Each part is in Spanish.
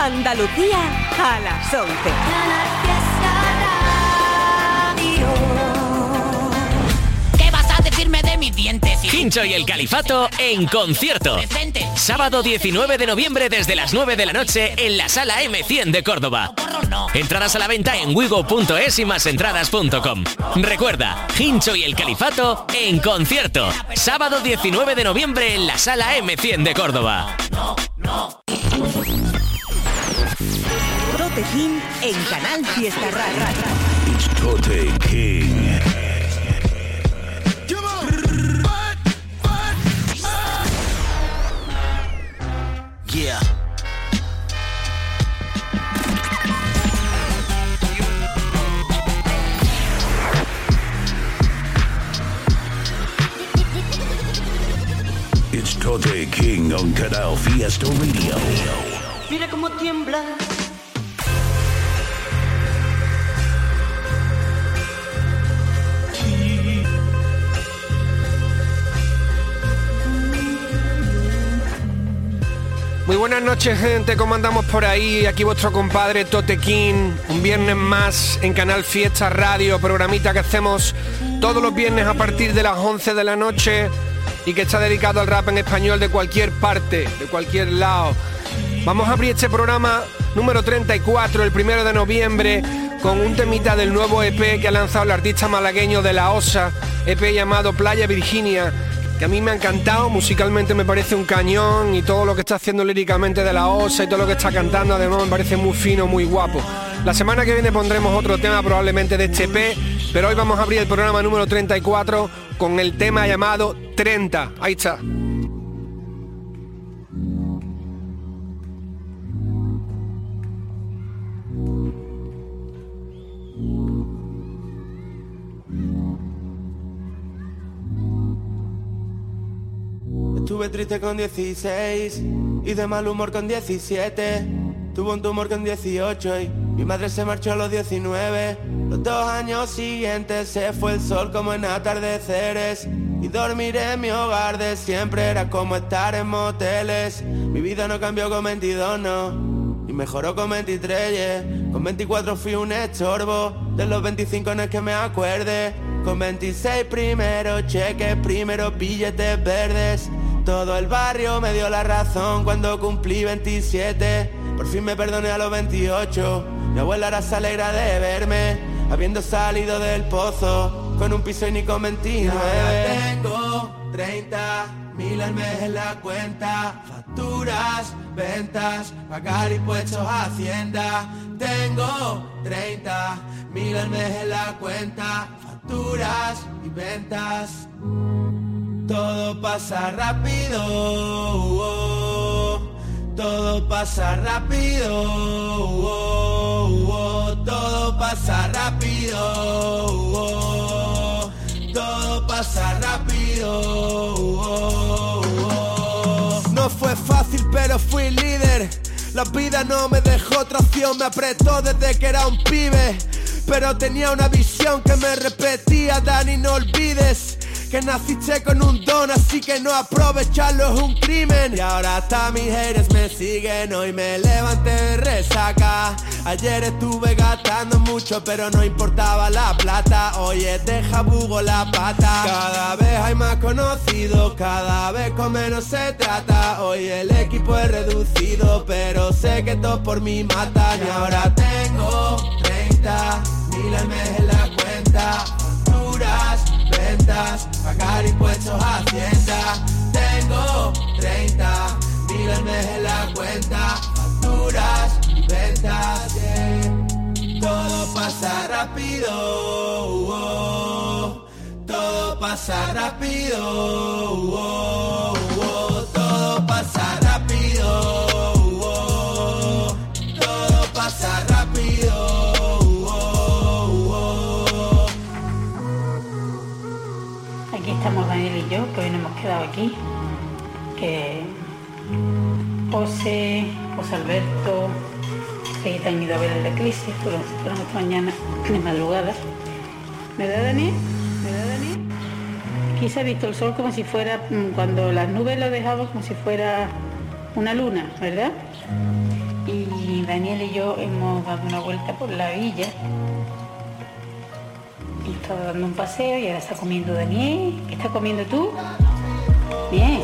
Andalucía a las 11. ¿Qué vas a decirme de mis dientes? Hincho y el Califato en concierto. Sábado 19 de noviembre desde las 9 de la noche en la sala M100 de Córdoba. Entradas a la venta en wigo.es y másentradas.com. Recuerda, Hincho y el Califato en concierto. Sábado 19 de noviembre en la sala M100 de Córdoba. En Canal Fiesta Rara. It's Tote King. Yeah. It's Tote King on Canal Fiesta Radio. Mira cómo tiembla. Muy buenas noches gente, ¿cómo andamos por ahí? Aquí vuestro compadre Tote King, un viernes más en Canal Fiesta Radio, programita que hacemos todos los viernes a partir de las 11 de la noche y que está dedicado al rap en español de cualquier parte, de cualquier lado. Vamos a abrir este programa número 34, el primero de noviembre, con un temita del nuevo EP que ha lanzado el artista malagueño de la OSA, EP llamado Playa Virginia, que a mí me ha encantado, musicalmente me parece un cañón y todo lo que está haciendo líricamente de la OSA y todo lo que está cantando además me parece muy fino, muy guapo. La semana que viene pondremos otro tema probablemente de este EP, pero hoy vamos a abrir el programa número 34 con el tema llamado 30. Ahí está. Estuve triste con 16 y de mal humor con 17. Tuve un tumor con 18 y mi madre se marchó a los 19. Los dos años siguientes se fue el sol como en atardeceres. Y dormir en mi hogar de siempre era como estar en moteles. Mi vida no cambió con 22, no. Y mejoró con 23, yeah. Con 24 fui un estorbo. De los 25 no es que me acuerde. Con 26 primeros cheques, primeros billetes verdes. Todo el barrio me dio la razón cuando cumplí 27. Por fin me perdoné a los 28. Mi abuela ahora se alegra de verme, habiendo salido del pozo con un piso y ni con 29. tengo 30 mil al mes en la cuenta, facturas, ventas, pagar impuestos Hacienda. Tengo 30 mil al mes en la cuenta, facturas y ventas. Todo pasa rápido, oh, todo pasa rápido, oh, oh, todo pasa rápido, oh, todo pasa rápido. oh, oh. No fue fácil, pero fui líder. La vida no me dejó otra opción, me apretó desde que era un pibe. Pero tenía una visión que me repetía, Dani, no olvides que naciste con un don, así que no aprovecharlo es un crimen. Y ahora hasta mis haters me siguen, hoy me levanté de resaca. Ayer estuve gastando mucho, pero no importaba la plata. Oye, deja bugo la pata. Cada vez hay más conocidos, cada vez con menos se trata. Hoy el equipo es reducido, pero sé que todo por mi mata. Y ahora tengo 30 mil mes en la cuenta. Pagar impuestos a Hacienda. Tengo 30 mil al mes en la cuenta. Facturas y ventas, yeah. Todo pasa rápido, oh, todo pasa rápido, oh, oh, que nos hemos quedado aquí. Que José, José Alberto, que han ido a ver el eclipse, fueron, mañana de madrugada. ¿Verdad, Daniel? ¿Verdad, Daniel? Aquí se ha visto el sol como si fuera, mm, cuando las nubes lo dejaban como si fuera una luna, ¿verdad? y Daniel y yo hemos dado una vuelta por la villa. Y estaba dando un paseo y ahora está comiendo Daniel. ¿Qué está comiendo tú? Bien.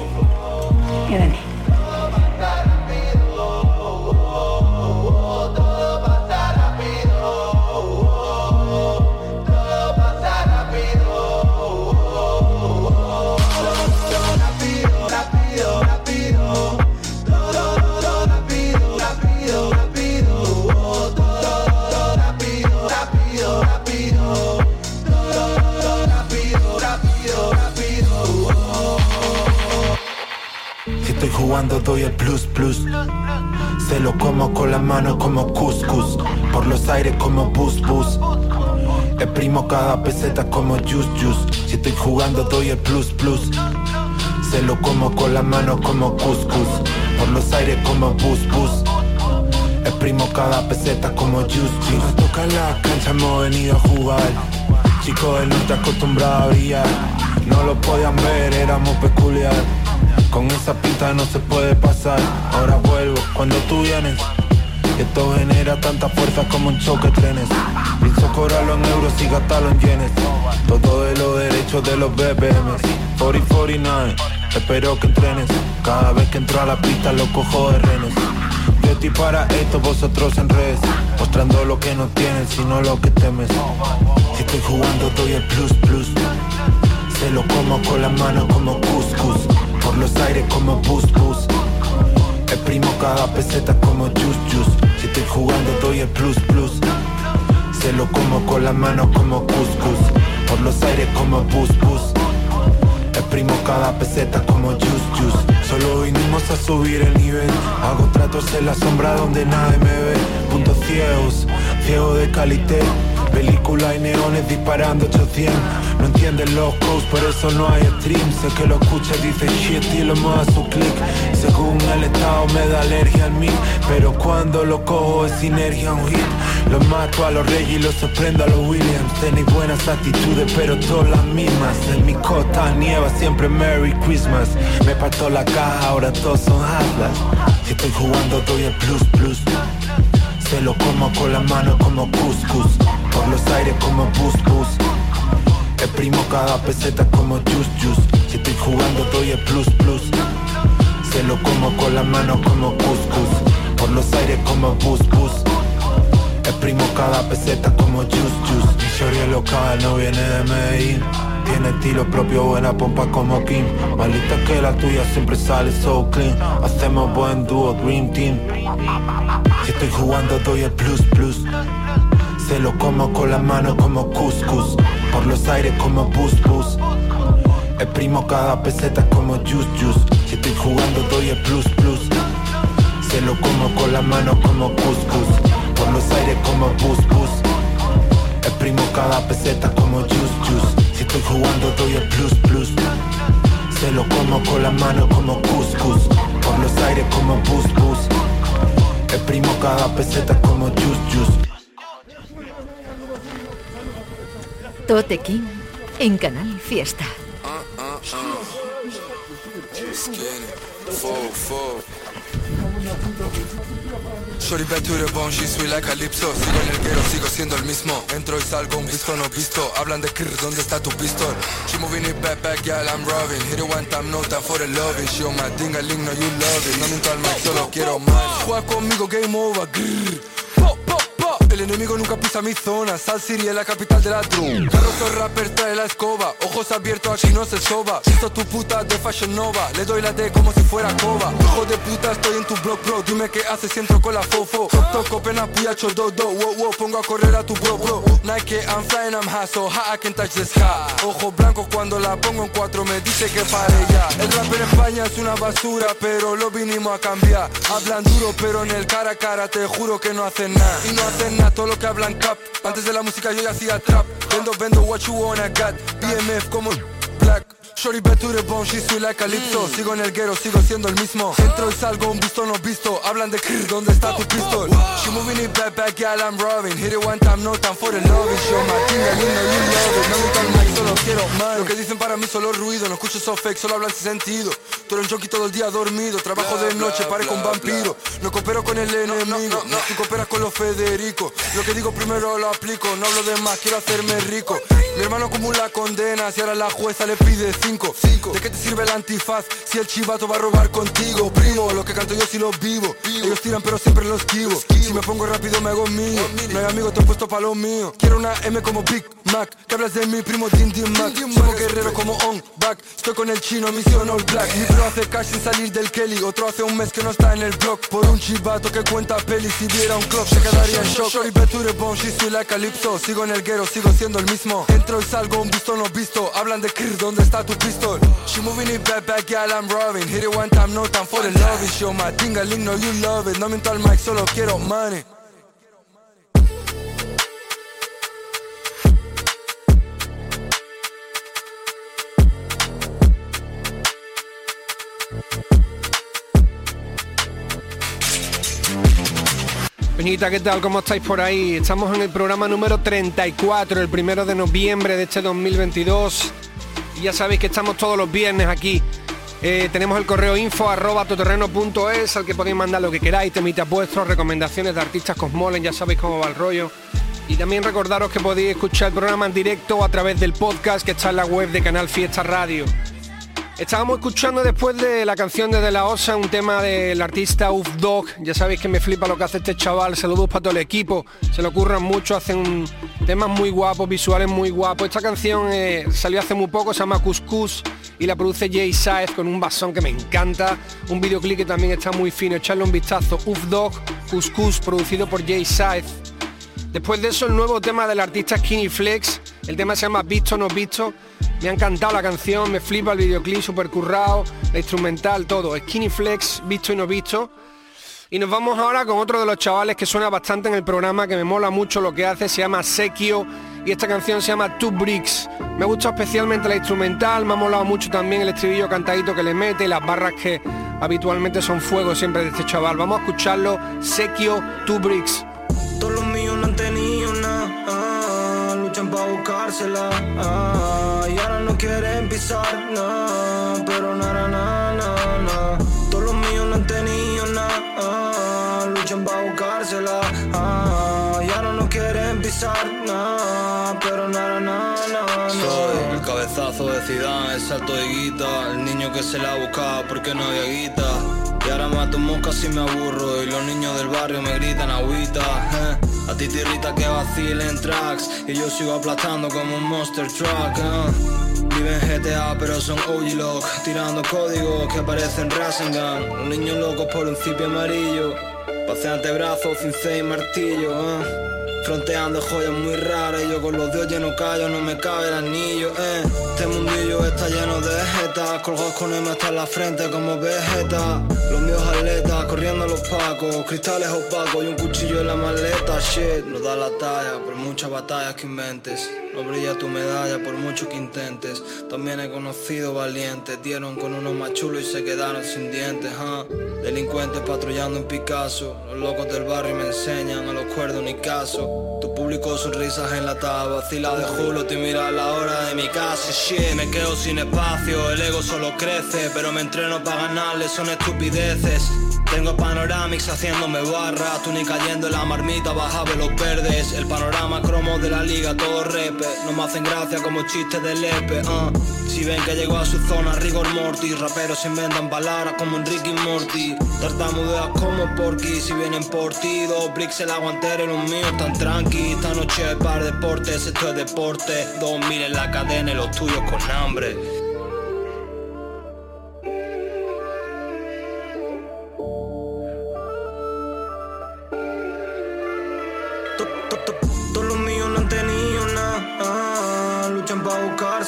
¿Y Daniel? Cuando doy el plus plus. Se lo como con la mano como couscous. Por los aires como bus bus. Exprimo cada peseta como juice juice. Si estoy jugando doy el plus plus. Se lo como con la mano como couscous. Por los aires como bus bus. Exprimo cada peseta como juice juice. toca la cancha hemos venido a jugar. Chicos del norte acostumbrado a brillar. No lo podían ver, éramos peculiar. Con esa pinta no se puede pasar. Ahora vuelvo cuando tú vienes. Esto genera tanta fuerza como un choque trenes. Pienso cobrarlo en euros y gastarlo en yenes. Todo de los derechos de los BPM. 4049, espero que entrenes. Cada vez que entro a la pista lo cojo de renes. Yo estoy para esto, vosotros en redes. Mostrando lo que no tienes, sino lo que temes. Si estoy jugando, doy el plus plus. Se lo como con la mano como couscous por los aires como bus bus. Exprimo cada peseta como juice juice. Si estoy jugando doy el plus plus. Se lo como con la mano como couscous Por los aires como bus bus. Exprimo cada peseta como juice juice. Solo vinimos a subir el nivel. Hago tratos en la sombra donde nadie me ve. Puntos ciegos, ciego de calité Película y neones disparando 800 No entienden los codes, por eso no hay stream. Sé que lo escucha dice shit y lo mueve a su click Según el estado me da alergia al mí Pero cuando lo cojo es sinergia un hit. Los mato a los reyes y los sorprendo a los Williams. Tenéis buenas actitudes pero todas las mismas. En mi costa nieva siempre Merry Christmas. Me parto la caja, ahora todos son Atlas. Estoy jugando doy el plus plus. Se lo como con la mano como couscous Por los aires como bus bus Exprimo cada peseta como juice juice. Si estoy jugando doy el plus plus. Se lo como con la mano como couscous Por los aires como bus bus Exprimo cada peseta como juice juice. Mi shorty local no viene de Medellín. Tiene estilo propio, buena pompa como Kim. Malita que la tuya siempre sale so clean. Hacemos buen dúo, Dream Team. Si estoy jugando doy el plus plus Se lo como con la mano como couscous Por los aires como bus bus Exprimo cada peseta como juice juice Si estoy jugando doy el plus plus. Se lo como con la mano como couscous Por los aires como bus bus Exprimo cada peseta como juice juice estoy jugando doy el plus plus. Se lo como con la mano como couscous Por los aires como bus bus Exprimo cada peseta como juice juice Tote King en Canal Fiesta. Shorty back to the bone, she sweet like Calypso. Sigo en el guero, sigo siendo el mismo. Entro y salgo, un visto no visto. Hablan de krr, ¿dónde está tu pistol? She moving it back, back, yeah, I'm robbing Hit it one time, no for the loving. She on my ding, a link, no you love it. No miento al mic, solo quiero más. Juega conmigo, game over, grrr el enemigo nunca pisa mi zona. Sal City es la capital de la drum Carrozo rapper trae la escoba. Ojos abiertos aquí no se soba. Sisto tu puta de Fashion Nova Le doy la D como si fuera coba. Hijo de puta estoy en tu blog bro. Dime qué haces si entro con la fofo. Top top copena puyacho do Wow wow pongo a correr a tu bro bro. Nike I'm flying I'm high so high I can touch the sky. Ojo blanco cuando la pongo en cuatro Me dice que pare ya. El rapper en España es una basura Pero lo vinimos a cambiar. Hablan duro pero en el cara a cara Te juro que no hacen nada. Y no hacen nada todo lo que hablan cap. Antes de la música yo ya hacía trap. Vendo, vendo what you wanna got. BMF como black. Shorty bone, she sweet like Calypso. Sigo en el guero, sigo siendo el mismo. Entro y salgo, un visto no visto. Hablan de Krr, ¿dónde está tu pistol? She moving it back, back, yeah, I'm robbing. Hit it one time, no time for the loving Show my thing, I know you love it No me tal mic, solo quiero más Lo que dicen para mí solo ruido. No escucho so fake, solo hablan sin sentido. Tú eres un junkie todo el día dormido. Trabajo de noche, parezco un vampiro. No coopero con el enemigo. Tú cooperas con los Federico. Lo que digo primero lo aplico. No hablo de más, quiero hacerme rico. Mi hermano acumula condenas Y ahora la jueza le pide ¿De qué te sirve el antifaz si el chivato va a robar contigo? Primo, lo que canto yo si lo vivo. Ellos tiran pero siempre los esquivo. Si me pongo rápido me hago mío. No hay amigos, te he puesto pa' lo mío. Quiero una M como Big Mac. Que hablas de mi primo Din Din Mac. Somos guerreros como On Back. Estoy con el chino, misión All Black. Mi bro hace cash sin salir del Kelly. Otro hace un mes que no está en el blog. Por un chivato que cuenta peli. Si viera un club se quedaría en shock. Shorty bet to the bone, she sweet like Calypso. Sigo en el guero, sigo siendo el mismo. Entro y salgo, un visto no visto. Hablan de Krr, ¿dónde está tu pistol? She moving it back, back, yeah, I'm robbing. Hit it one time, no time for the loving. Show my thing, I know you love it. No miento al mic, solo quiero money. Peñita, ¿qué tal? ¿Cómo estáis por ahí? Estamos en el programa número 34, el primero de noviembre de este 2022. Y ya sabéis que estamos todos los viernes aquí. Eh, tenemos el correo info arroba toterreno.es al que podéis mandar lo que queráis, temitas vuestros, recomendaciones de artistas cosmolen, ya sabéis cómo va el rollo. Y también recordaros que podéis escuchar el programa en directo a través del podcast que está en la web de Canal Fiesta Radio. Estábamos escuchando después de la canción de La Osa, un tema del artista Uf Dog. Ya sabéis que me flipa lo que hace este chaval. Saludos para todo el equipo. Se lo ocurran mucho, hacen temas muy guapos, visuales muy guapos. Esta canción eh, salió hace muy poco, se llama Cuscus y la produce Jay Saez con un basón que me encanta. Un videoclip que también está muy fino. Echarle un vistazo. Uf Dog, Cuscus, producido por Jay Saez. Después de eso, el nuevo tema del artista Skinny Flex. El tema se llama Visto no visto. Me ha encantado la canción, me flipa el videoclip super currado, la instrumental, todo. Skinny Flex, visto y no visto. Y nos vamos ahora con otro de los chavales que suena bastante en el programa, que me mola mucho lo que hace, se llama Sekio y esta canción se llama Two Bricks. Me gusta especialmente la instrumental, me ha molado mucho también el estribillo cantadito que le mete y las barras que habitualmente son fuego siempre de este chaval. Vamos a escucharlo, Sekio Two Bricks. Para buscársela. Ah, y ahora no quieren pisar, no, pero nada, nada, nada. Todos los míos no han tenido nada, ah, luchan para buscársela. Ah, y ahora no quieren pisar, no, pero nada, nada, nada. Soy el cabezazo de Zidane, el salto de guita, el niño que se la ha buscado porque no había guita. Y ahora mato moscas si me aburro. Y los niños del barrio me gritan agüita eh. A ti te irrita que vacilen tracks. Y yo sigo aplastando como un monster truck eh. Viven GTA pero son OG lock Tirando códigos que parecen Rasengan. Un niño loco por un cipi amarillo Pase antebrazos, cincel y martillo eh. Fronteando joyas muy raras y yo con los dedos llenos callo, no me cabe el anillo, eh. Este mundillo está lleno de jetas, colgados con M hasta la frente como vegeta. Los míos atletas, corriendo a los pacos, cristales opacos y un cuchillo en la maleta, shit. No da la talla por muchas batallas que inventes. No brilla tu medalla por mucho que intentes. También he conocido valientes, dieron con uno más chulo y se quedaron sin dientes, huh? Delincuentes patrullando en Picasso. Los locos del barrio me enseñan a los cuerdos ni caso. Tu público sonrisas enlatadas, vacila de julo, te mira a la hora de mi casa. Shit, me quedo sin espacio, el ego solo crece, pero me entreno para ganarle, son estupideces. Tengo panoramics haciéndome barra, tú ni cayendo en la marmita, baja los verdes. El panorama cromo de la liga, todo repe. No me hacen gracia como chistes de lepe, uh. Si ven que llegó a su zona, rigor mortis. Raperos inventan palabras como Enrique y Morty. Tartamudeas como Porky, si vienen por ti. Dos bricks el aguantero y los míos tan tranqui. Esta noche es par deportes, esto es deporte. Dos mil en la cadena y los tuyos con hambre.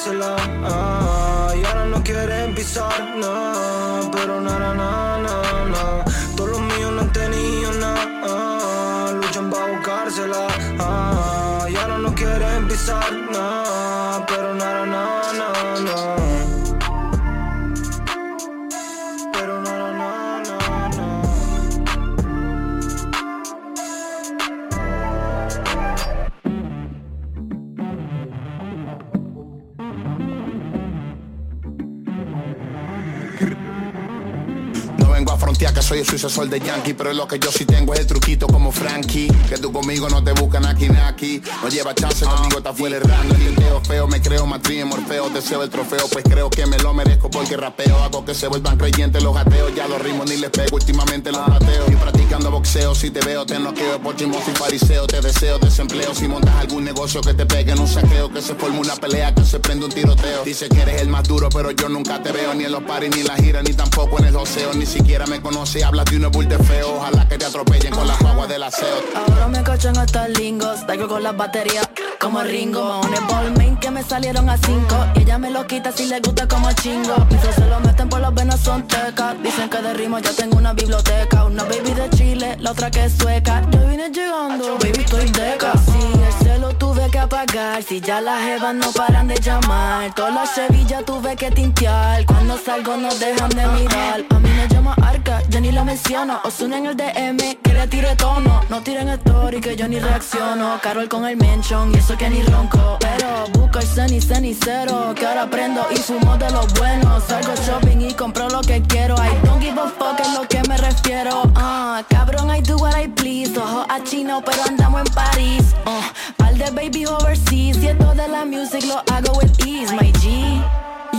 Buscársela. ah, y ahora no quieren pisar, no, pero nada, nada, nada, nada. Todos los míos no han tenido nada, luchan para buscársela. ah, y ahora no quieren pisar, nada, nada, nada, nada. Soy el sucesor de Yankee, pero lo que yo sí tengo es el truquito como Frankie. Que tú conmigo no te buscan aquí aquí. No lleva chance, conmigo está fuera el ranking. Teo feo, me creo matriz Morfeo, deseo el trofeo, pues creo que me lo merezco porque rapeo. Hago que se vuelvan creyentes los ateos. Ya los ritmos ni les pego, últimamente los bateo. Y practicando boxeo, si te veo, te noqueo por chismoso y fariseo. Te deseo desempleo. Si montas algún negocio que te pegue en un saqueo, que se forme una pelea, que se prende un tiroteo. Dice que eres el más duro, pero yo nunca te veo ni en los paris, ni en la gira, ni tampoco en el oseo. Ni siquiera me hablas de un bull de feo. Ojalá que te atropellen con las aguas del aseo. Ahora me cachan hasta lingos, traigo con las baterías como Ringo. Un ballmain que me salieron a cinco. Y ella me lo quita si le gusta como chingo. Mis se lo meten por las venas son tecas. Dicen que de rimo ya tengo una biblioteca. Una baby de Chile, la otra que sueca. Yo vine llegando, baby, estoy deca. Sí, el celo tuve que apagar. Si ya las jevas no paran de llamar. Toda la Sevilla tuve que tintear. Cuando salgo no dejan de mirar. A mí me llama Ni lo menciono. Os en el DM, que le tire tono. No tiren story que yo ni reacciono. Carol con el mention y eso que ni ronco. Pero busco el cenicero. Que ahora prendo y fumo de los buenos. Salgo shopping y compro lo que quiero. I don't give a fuck es lo que me refiero. Ah, cabrón, I do what I please. Ojo a chino, pero andamos en París. Uh, pal de baby overseas. Y esto de la music lo hago with ease, my G.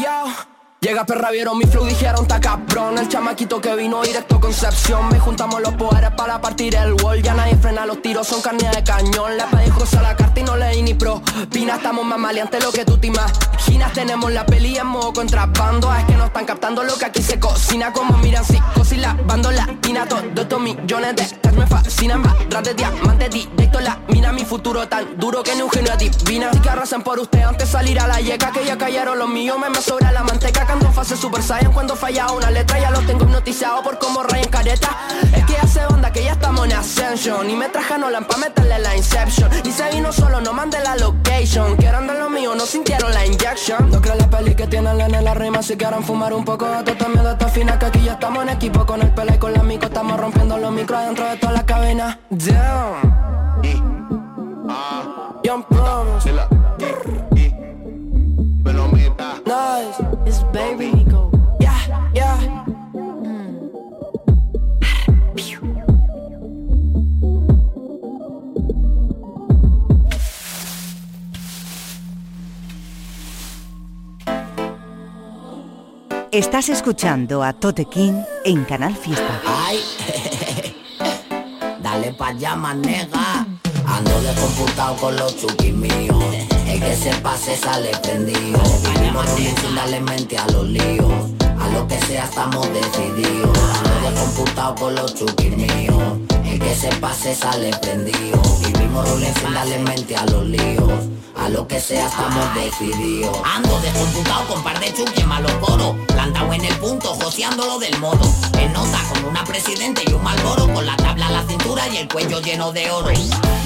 Yo. Llega perra, vieron mi flow, dijeron ta cabrón El chamaquito que vino directo Concepción. Me juntamos los poderes para partir el wall. Ya nadie frena los tiros, son carne de cañón. Le pedí a la carta y no leí ni pro Pina, estamos más maleantes lo que tú te imaginas. Tenemos la peli en modo contrabando. Es que no están captando lo que aquí se cocina. Como miran si la bando latina Todo estos millones de stars me fascinan. Tras de diamante directo la mina. Mi futuro tan duro que ni un genio adivina. Así que arrasen por usted antes salir a la yeca Que ya cayeron los míos, me me sobra la manteca Cuando fase Super Saiyan. Cuando falla una letra ya lo tengo hipnotizado por como en careta Es que hace onda que ya estamos en Ascension. Y me traje Nolan pa' meterle la Inception. Y se vino solo, no mande la location. Que eran de lo mío, no sintieron la injection. No creo la peli que tienen en la rima Si quieren fumar un poco, tú también de esta fina Que aquí ya estamos en equipo. Con el pele y con la mico Estamos rompiendo los micros dentro de toda la cabina. Damn. Young Promise It's baby yeah Estás escuchando a Tote King en Canal Fiesta. Ay, dale pa' allá, manega. Ando descomputado con los chukis míos. El que se pase sale prendido. Vivimos sin darle mente a los líos. A lo que sea estamos decididos. Ando descomputado con los chukis míos. El que se pase sale prendido. Vivimos sin darle mente a los líos. A lo que sea estamos decididos. Ando descomputado con par de chuques malos coro. Plantado en el punto, joseándolo del modo. En nota con una presidente y un malboro. Con la tabla a la cintura y el cuello lleno de oro.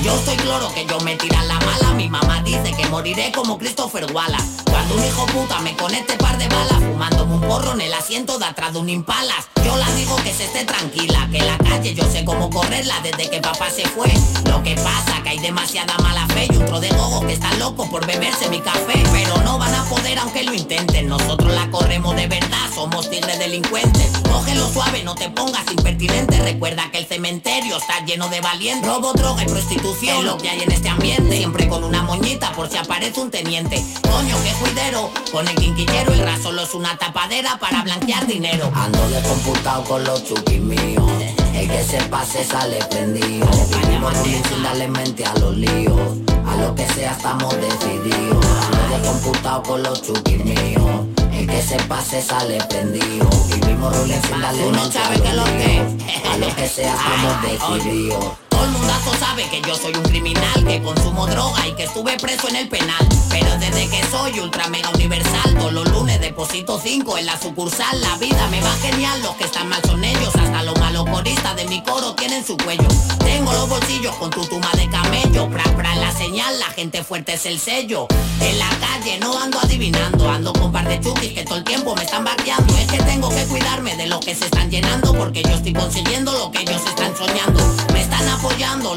Yo soy cloro que yo me tiran la mala. Mi mamá dice que moriré como Christopher Wallace. Cuando un hijo puta me conecte par de balas. Fumándome un porro en el asiento de atrás de un impalas. Yo la digo que se esté tranquila. Que la calle yo sé cómo correrla desde que papá se fue. Lo que pasa que hay demasiada mala fe y un tro de gogo que está loco por beberse mi café. Pero no van a poder aunque lo intenten. Nosotros la corremos de verdad, somos tigres delincuentes. Cógelo suave, no te pongas impertinente. Recuerda que el cementerio está lleno de valientes. Robo, droga y prostitución es lo que hay en este ambiente. Siempre con una moñita por si aparece un teniente. Coño, qué cuidero, con el quinquillero El ras solo es una tapadera para blanquear dinero. Ando descomputado con los chukis míos El que se pase sale prendido. Vivimos sin darle mente a los líos. A lo que sea estamos decididos. Ando computado con los chukis míos. El que se pase sale prendido. Vivimos rules sin darle mente a los líos. A lo que sea estamos decididos el mundazo sabe que yo soy un criminal Que consumo droga y que estuve preso en el penal. Pero desde que soy ultra mega universal Todos los lunes deposito 5 en la sucursal. La vida me va genial, los que están mal son ellos. Hasta los malos coristas de mi coro tienen su cuello. Tengo los bolsillos con tu tuma de camello. Pra pra la señal, la gente fuerte es el sello. En la calle no ando adivinando Ando con par de chukis que todo el tiempo me están vaqueando. Es que tengo que cuidarme de lo que se están llenando Porque yo estoy consiguiendo lo que ellos están soñando. Me están apoyando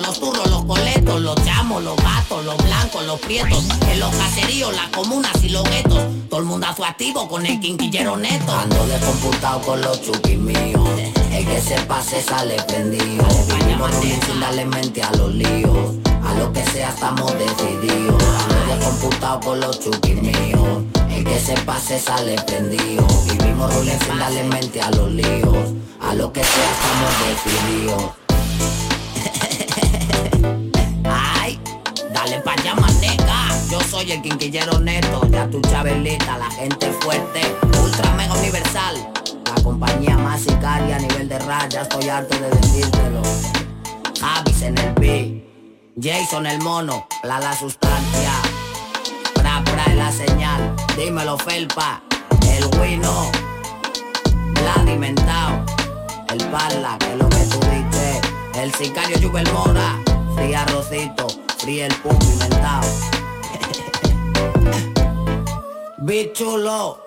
los turros, los coletos, los chamos, los gatos, los blancos, los prietos, en los caseríos, las comunas y los guetos, todo el mundazo activo con el quinquillero neto. Ando descomputado con los chukis míos, El que se pase sale prendido. Vivimos sin darle mente a los líos. A lo que sea estamos decididos. Ando computado con los chukis míos. El que se pase sale prendido. Vivimos rules sin darle mente a los líos. A lo que sea estamos decididos. Dale pa' allá. Yo soy el quinquillero neto. Ya tu chabelita, la gente fuerte. Ultra mega universal. La compañía más sicaria a nivel de raya. Estoy harto de decírtelo. Javis en el beat. Jason el mono, la la sustancia. Pra pra en la señal, dímelo felpa. El wino, Vladimentao. El parla, que es lo que tú dices. El sicario Jubel Mora. Fría Rosito, fría el pum inventado. Bichulo.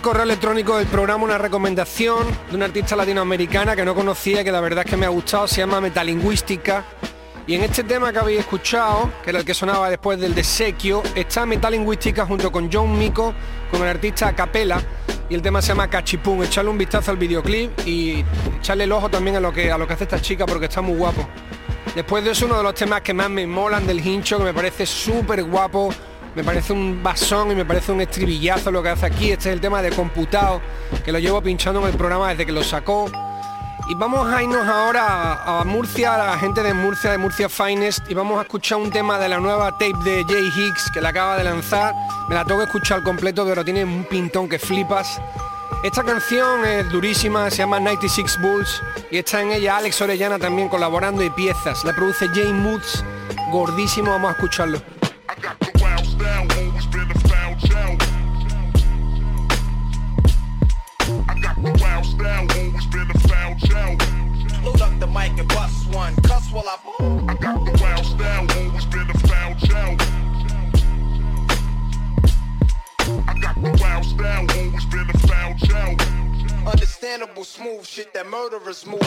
Correo electrónico del programa una recomendación de una artista latinoamericana que no conocía, que la verdad es que me ha gustado, se llama Metalingüística. Y en este tema que habéis escuchado, que era el que sonaba después del desequio, está Metalingüística junto con John Mico, con el artista Capela, y el tema se llama Cachipún. Echarle un vistazo al videoclip y echarle el ojo también a lo que, a lo que hace esta chica porque está muy guapo. Después de eso, uno de los temas que más me molan del hincho, que me parece súper guapo, me parece un basón y me parece un estribillazo lo que hace aquí. Este es el tema de computado, que lo llevo pinchando en el programa desde que lo sacó. Y vamos a irnos ahora a, Murcia, a la gente de Murcia, de Murcia Finest, y vamos a escuchar un tema de la nueva tape de Jay Hicks que la acaba de lanzar. Me la tengo que escuchar completo, pero tiene un pintón que flipas. Esta canción es durísima, se llama 96 Bulls y está en ella Alex Orellana también colaborando y piezas. La produce Jay Moods, gordísimo, vamos a escucharlo. Load up the mic and bust one. Cuss while I. I got the wild style, always been a foul child. I got the wild style, always been a foul child. Understandable smooth shit that murderers move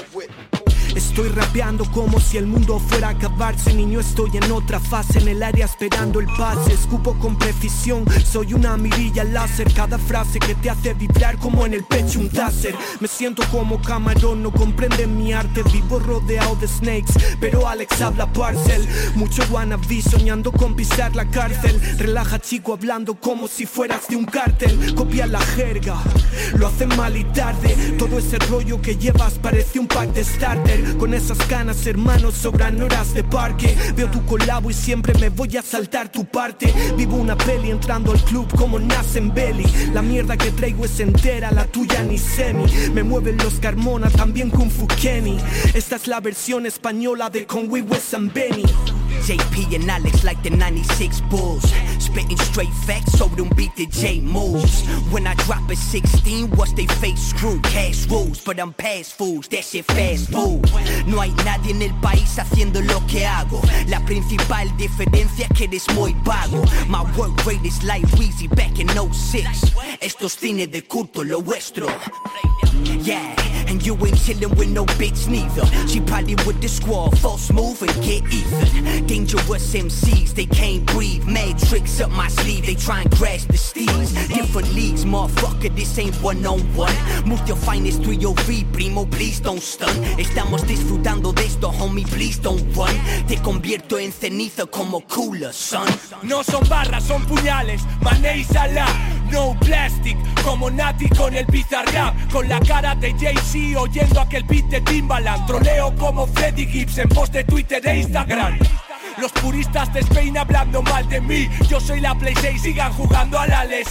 rapeando como si el mundo fuera a acabarse Niño estoy en otra fase en el área esperando el pase. Escupo con precisión, soy una mirilla láser. Cada frase que te hace vibrar como en el pecho un taser. Me siento como camarón, no comprenden mi arte. Vivo rodeado de snakes, pero Alex habla parcel. Mucho wannabe soñando con pisar la cárcel. Relaja chico hablando como si fueras de un cártel. Copia la jerga, lo hacen mal y tarde. Todo ese rollo que llevas parece un pack de starter. Con esas ganas, hermanos, sobran horas de parque. Veo tu colabo y siempre me voy a saltar tu parte. Vivo una peli entrando al club como nacen belly. La mierda que traigo es entera, la tuya ni semi. Me mueven los Carmona, también Kung Fu Kenny. Esta es la versión española de Con Wes and Benny. JP and Alex like the 96 Bulls. Spitting straight facts sobre un beat the J moves. When I drop a 16, what's they face screw? Cash rules, but I'm past fools. That shit fast food. No hay nadie en el país haciendo lo que hago. La principal diferencia es que eres muy vago. My work rate is like Weezy back in 06. Estos cines de culto, lo vuestro. Yeah, and you ain't chillin' with no bitch neither. She probably with the squad, false move and get even. Dangerous MCs, they can't breathe. Mad tricks up my sleeve, they try and crash the steeds. Different leagues, motherfucker, this ain't one on one. Murcia finest 303, primo, please don't stun. Estamos disfrutando de esto, homie, please don't run. Te convierto en ceniza como cooler, son. No son barras, son puñales, mané y sala. No plastic, como Nati con el bizarrap. Con la cara de Jay-Z oyendo aquel beat de Timbaland. Troleo como Freddy Gibbs en post de Twitter e Instagram. Los puristas de Spain hablando mal de mí. Yo soy la Play 6, sigan jugando a la Les.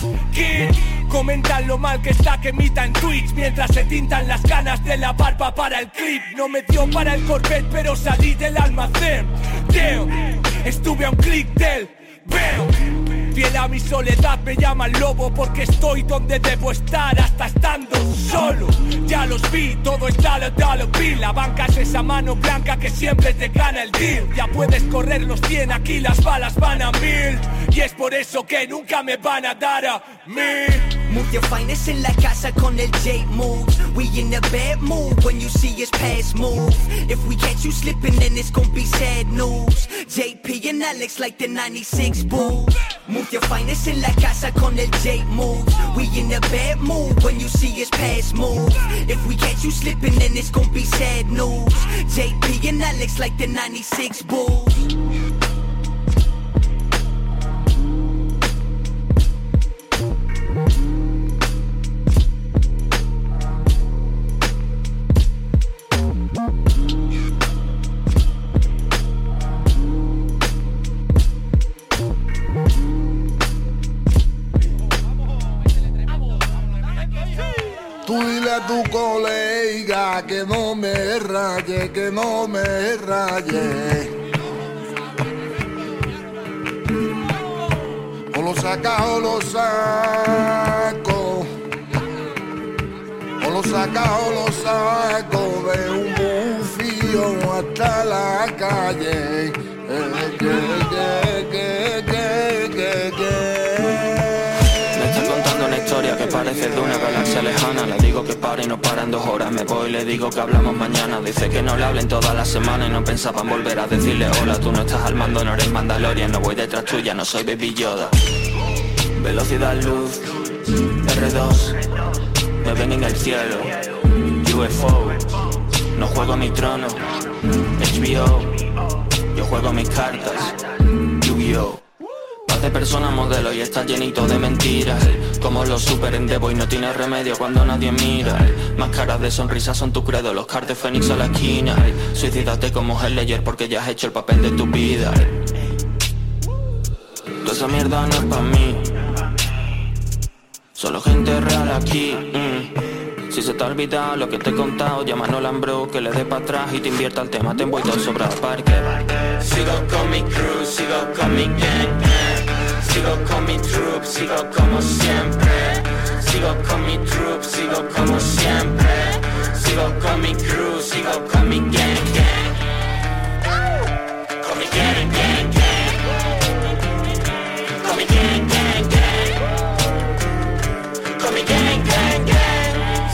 Comentan lo mal que está que emita en Twitch mientras se tintan las canas de la barba para el clip. No me dio para el Corvette, pero salí del almacén. Damn, estuve a un clic del. Bam. Fiel a mi soledad me llaman lobo porque estoy donde debo estar hasta estando solo. Ya los vi, todo está lo dollar bill. La banca es esa mano blanca que siempre te gana el deal. Ya puedes correr los 100, aquí las balas van a mil. Y es por eso que nunca me van a dar a mí. Move your finest en la casa con el J move. We in a bad mood when you see us pass move. If we catch you slipping, then it's gonna be sad news. JP and Alex like the 96 Bulls. Move your finest en la casa con el J move. We in a bad mood when you see us pass move. If we catch you slipping, then it's gonna be sad news. JP and Alex like the 96 Bulls. Tu colega que no me raye, que no me raye. O lo saca o lo saco. O lo saca o lo saco de un bufío hasta la calle. Eh, que, historia que parece de una galaxia lejana. Le digo que pare y no para en dos horas. Me voy y le digo que hablamos mañana. Dice que no le hablen toda la semana Y no pensaba en volver a decirle hola. Tú no estás al mando, no eres Mandalorian. No voy detrás tuya, no soy Baby Yoda. Velocidad luz R2 Me ven en el cielo. UFO No juego mi trono. HBO Yo juego mis cartas. Yu-Gi-Oh de persona modelo y está llenito de mentiras. Como los super en Devo y no tiene remedio cuando nadie mira. Máscaras de sonrisa son tu credo, los de Fénix a la esquina. Suicídate como el Ledger porque ya has hecho el papel de tu vida. Toda esa mierda no es pa' mí. Solo gente real aquí mm. Si se te ha olvidado lo que te he contado Llama a Nolan Bro que le dé para atrás y te invierta el tema. Te envuelto sobra parque. Sigo con mi crew, sigo con mi gang. Sigo con mi troop, sigo como siempre. Sigo con mi troop, sigo como siempre. Sigo con mi crew, sigo con mi gang, gang. Con mi gang, gang, gang. Con mi gang, gang, gang. Con mi gang,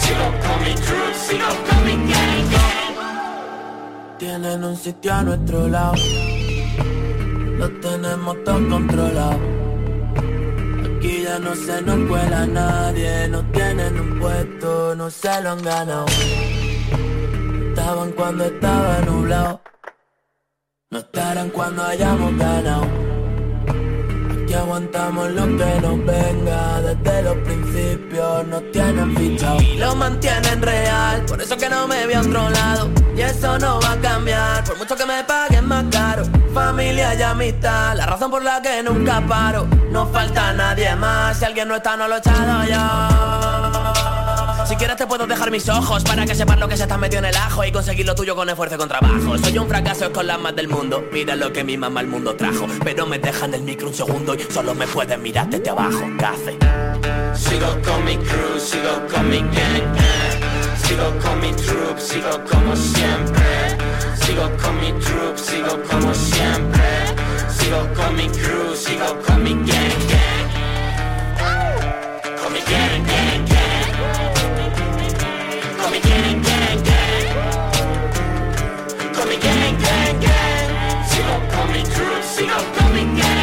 Sigo con mi troop, sigo con mi gang, gang. Tienen un sitio a nuestro lado. Lo tenemos todo controlado Aquí ya no se nos cuela nadie No tienen un puesto, no se lo han ganado. Estaban cuando estaba nublado No estarán cuando hayamos ganado. Aquí aguantamos lo que nos venga Desde los principios nos tienen fichado Y lo mantienen real Por eso que no me veo a otro lado Y eso no va a cambiar. Por mucho que me paguen más caro. Familia y amistad La razón por la que nunca paro. No falta nadie más. Si alguien no está no lo he echado yo. Si quieres te puedo dejar mis ojos Para que sepas lo que se está metido en el ajo Y conseguir lo tuyo con esfuerzo y con trabajo. Soy un fracaso es con las más del mundo. Mira lo que mi mamá al mundo trajo Pero me dejan el micro un segundo Y solo me pueden mirar desde abajo. ¿Qué hace? Sigo con mi crew, sigo con mi gang. Sigo con mi troop, sigo como siempre. Sigo con mi troop, sigo como siempre. Sigo con mi crew, sigo con mi gang, gang. Con mi gang, gang, gang. Con mi gang, gang, gang. Con mi gang, gang, gang. Sigo con mi troop, sigo con mi gang,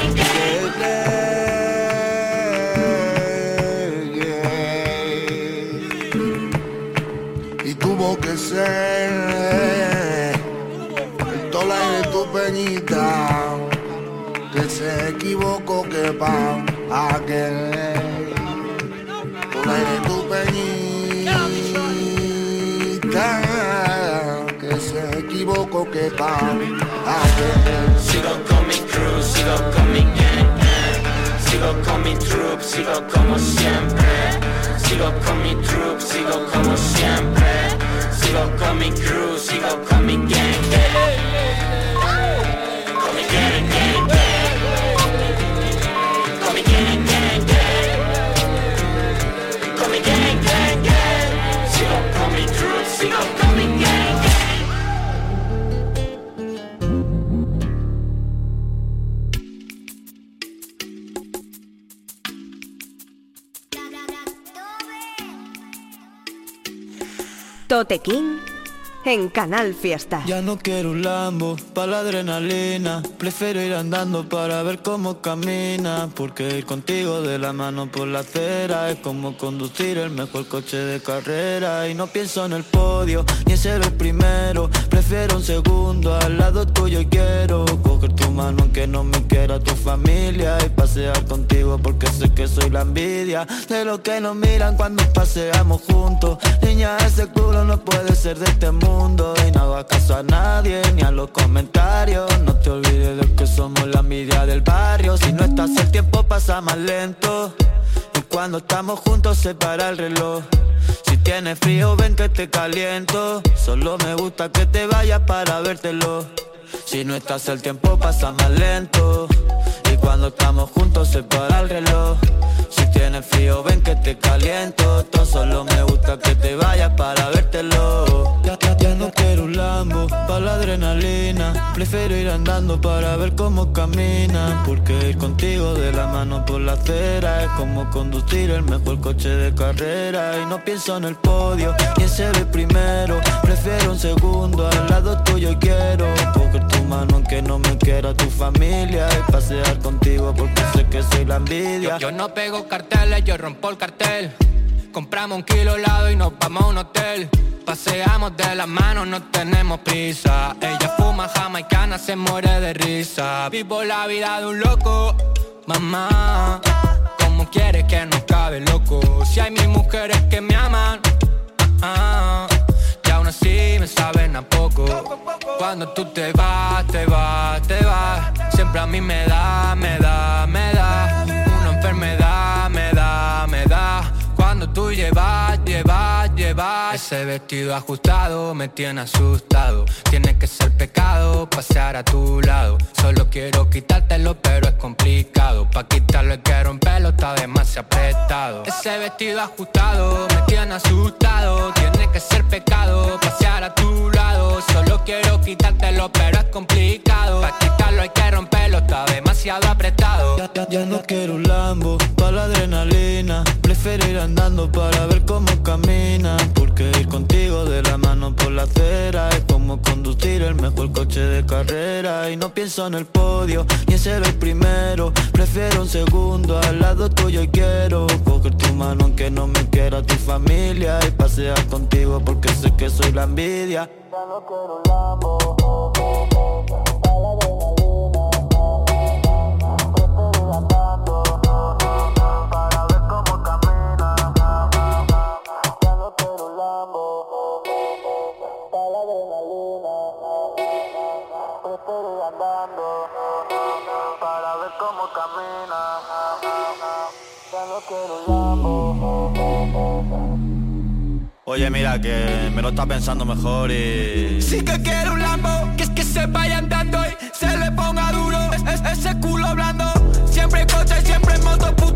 pa aquel dólar de tu peñita que se equivocó que pa aquel Sigo con mi crew, sigo con mi gang, gang. Sigo con mi troop, sigo como siempre. Sigo con mi troop, sigo como siempre. Sigo con mi crew, sigo con mi gang, gang Tote King en Canal Fiesta. Ya no quiero un Lambo para la adrenalina. Prefiero ir andando para ver cómo camina. Porque ir contigo de la mano por la acera es como conducir el mejor coche de carrera. Y no pienso en el podio ni en ser el primero. Prefiero un segundo al lado tuyo y quiero coger tu mano aunque no me quiera tu familia. Y pasear contigo porque sé que soy la envidia de los que nos miran cuando paseamos juntos. Niña, ese culo no puede ser de este mundo y no hagas caso a nadie ni a los comentarios. No te olvides de que somos la media del barrio. Si no estás el tiempo pasa más lento. Y cuando estamos juntos se para el reloj. Si tienes frío ven que te caliento. Solo me gusta que te vayas para vértelo. Si no estás el tiempo pasa más lento. Cuando estamos juntos se para el reloj. Si tienes frío ven que te caliento. Todo solo me gusta que te vayas para vértelo. Ya, no quiero un Lambo para la adrenalina. Prefiero ir andando para ver cómo camina. Porque ir contigo de la mano por la acera es como conducir el mejor coche de carrera. Y no pienso en el podio ni en ser el primero. Prefiero un segundo al lado tuyo quiero coger tu mano aunque no me quiera tu familia. Y pasear contigo porque sé que soy la envidia. Yo, no pego carteles, yo rompo el cartel. Compramos un kilo helado y nos vamos a un hotel. Paseamos de las manos, no tenemos prisa. Ella fuma jamaicana, se muere de risa. Vivo la vida de un loco, mamá. ¿Cómo quieres que no cabe loco? Si hay mil mujeres que me aman, ah, y aún así me saben a poco. Cuando tú te vas, te vas, te vas. Siempre a mí me da, me da, me da. Una enfermedad, me da, me da. Cuando tú llevas, Ese vestido ajustado me tiene asustado. Tiene que ser pecado pasear a tu lado. Solo quiero quitártelo pero es complicado. Pa' quitarlo hay que romperlo, está demasiado apretado. Ese vestido ajustado me tiene asustado. Tiene que ser pecado pasear a tu lado. Solo quiero quitártelo pero es complicado. Pa' quitarlo hay que romperlo, está demasiado apretado. Ya, ya, no quiero un Lambo para la adrenalina. Prefiero ir andando para ver cómo camina Porque ir contigo de la mano por la acera Es como conducir el mejor coche de carrera. Y no pienso en el podio ni en ser el primero. Prefiero un segundo al lado tuyo y quiero Coger tu mano aunque no me quiera tu familia. Y pasear contigo porque sé que soy la envidia. Ya no quiero un para ver cómo camina. Ya no quiero un Lambo. Oye, mira, que me lo está pensando mejor y... Sí que quiero un Lambo, que es que se vaya andando y se le ponga duro es- es- ese culo blando. Siempre en coche, siempre en moto, puta,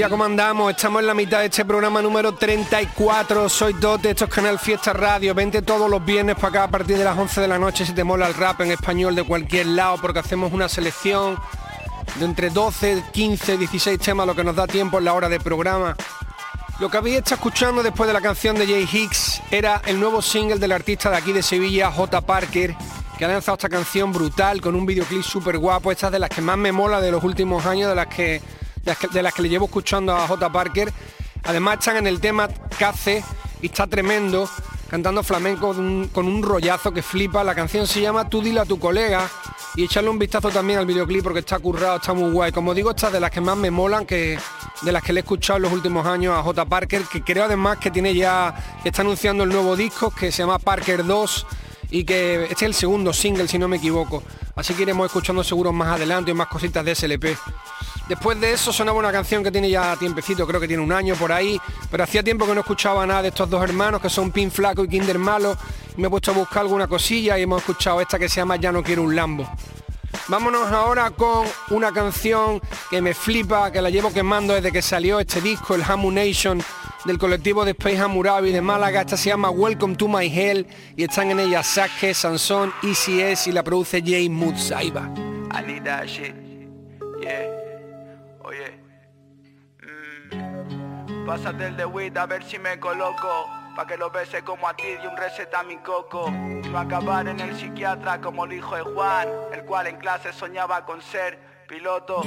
Familia, ¿cómo andamos? Estamos en la mitad de este programa número 34. Soy Dote, esto es Canal Fiesta Radio. Vente todos los viernes para acá a partir de las 11 de la noche si te mola el rap en español de cualquier lado, porque hacemos una selección de entre 12, 15, 16 temas, lo que nos da tiempo en la hora de programa. Lo que habéis estado escuchando después de la canción de Jay Hicks era el nuevo single del artista de aquí de Sevilla, J. Parker, que ha lanzado esta canción brutal con un videoclip súper guapo. Esta es de las que más me mola de los últimos años, de las que, de las que, le llevo escuchando a J. Parker. Además están en el tema Cace y está tremendo, cantando flamenco con un rollazo que flipa. La canción se llama Tú dile a tu colega y echarle un vistazo también al videoclip porque está currado, está muy guay. Como digo, esta es de las que más me molan, que de las que le he escuchado en los últimos años a J. Parker, que creo además que tiene ya, está anunciando el nuevo disco que se llama Parker 2 y que este es el segundo single si no me equivoco. Así que iremos escuchando seguro más adelante y más cositas de SLP. Después de eso sonaba una canción que tiene ya tiempecito, creo que tiene un año por ahí, pero hacía tiempo que no escuchaba nada de estos dos hermanos que son Pin Flaco y Kinder Malo. Me he puesto a buscar alguna cosilla y hemos escuchado esta que se llama Ya no quiero un Lambo. Vámonos ahora con una canción que me flipa, que la llevo quemando desde que salió este disco, el Hamu Nation, del colectivo de Space Hammurabi de Málaga. Esta se llama Welcome to My Hell y están en ella Sake, Sansón, ECS y la produce Jay Mood Saiba. Pásate el de weed a ver si me coloco. Pa' que lo bese como a ti y un receta a mi coco. No acabar en el psiquiatra como el hijo de Juan, el cual en clase soñaba con ser piloto.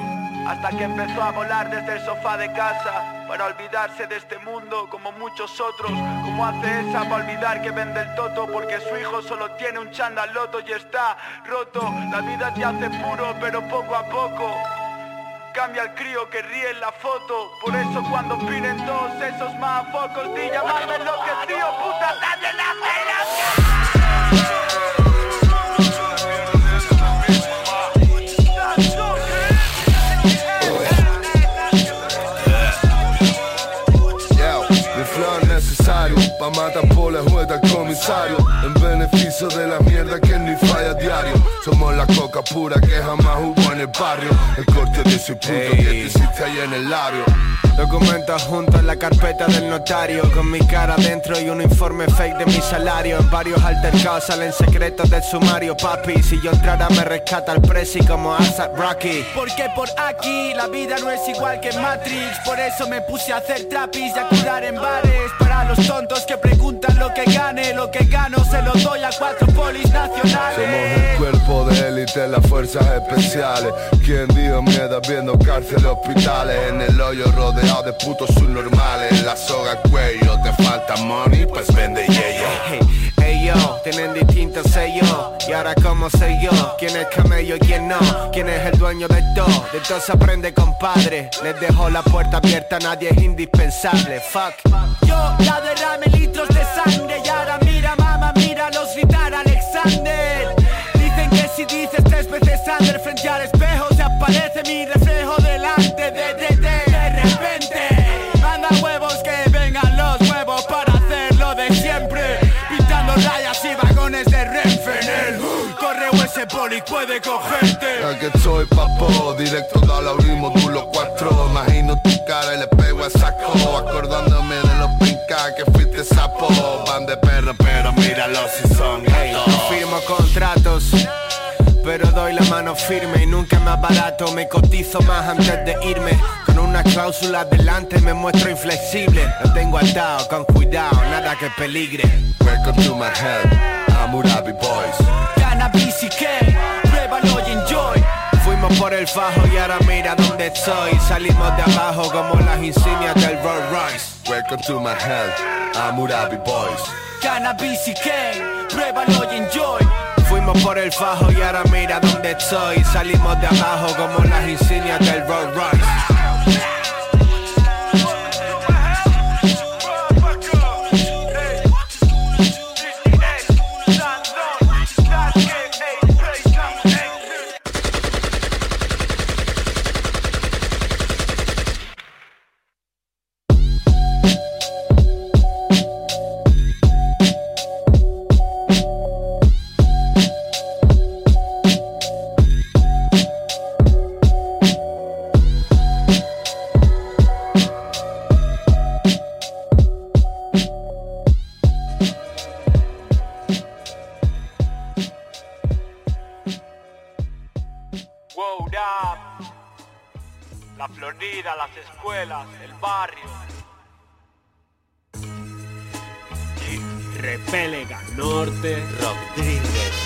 Hasta que empezó a volar desde el sofá de casa para olvidarse de este mundo como muchos otros. Como hace esa para olvidar que vende el toto porque su hijo solo tiene un chandaloto y está roto. La vida te hace puro pero poco a poco. Cambia el crío que ríe en la foto. Por eso cuando piden todos esos más focos Di llamarme lo que tío puta dale la necesario Pa' matar por la juega el comisario. En beneficio de la mierda que ni falla diario Somos la coca pura que jamás hubo en el barrio. El corte de ese punto que te hiciste ahí en el área Documentos junto en la carpeta del notario. Con mi cara dentro y un informe fake de mi salario. En varios altercados salen secretos del sumario. Papi, si yo entrara me rescata el presi como Asap Rocky. Porque por aquí la vida no es igual que Matrix. Por eso me puse a hacer trapis y a curar en bares Para los tontos que preguntan lo que gane Lo que gano se lo doy a cuatro polis nacionales. Somos el cuerpo de élite, las fuerzas especiales. Quien dio miedo viendo cárceles, hospitales. En el hoyo rodeado de putos subnormales. La soga cuello, te falta money, pues vende yo, tienen distintos sellos. Y ahora cómo sé yo, quién es camello y quién no Quién es el dueño de todo, de todo se aprende compadre. Les dejo la puerta abierta, nadie es indispensable. Fuck. Yo ya derramé litros de sangre y ahora mira mamá, mira los gritar Alexander. Dicen que si dices tres veces Sander frente al espejo se aparece mi reflejo delante que soy papo, directo da la módulo 4 Imagino tu cara y le pego a saco. Acordándome de los pincas que fuiste sapo. Van de perro pero míralos si son Hey, gatos. no firmo contratos pero doy la mano firme y nunca más barato. Me cotizo más antes de irme. Con una cláusula delante me muestro inflexible. Lo tengo atado, con cuidado, nada que peligre. Welcome to my hell, Hammurabi Boys. Cannabis y por el fajo y ahora mira dónde estoy. Salimos de abajo como las insignias del Rolls Royce. Welcome to my hell, Hammurabi Boys. Cannabis y qué, pruébalo y enjoy. Fuimos por el fajo y ahora mira dónde estoy. Salimos de abajo como las insignias del Rolls Royce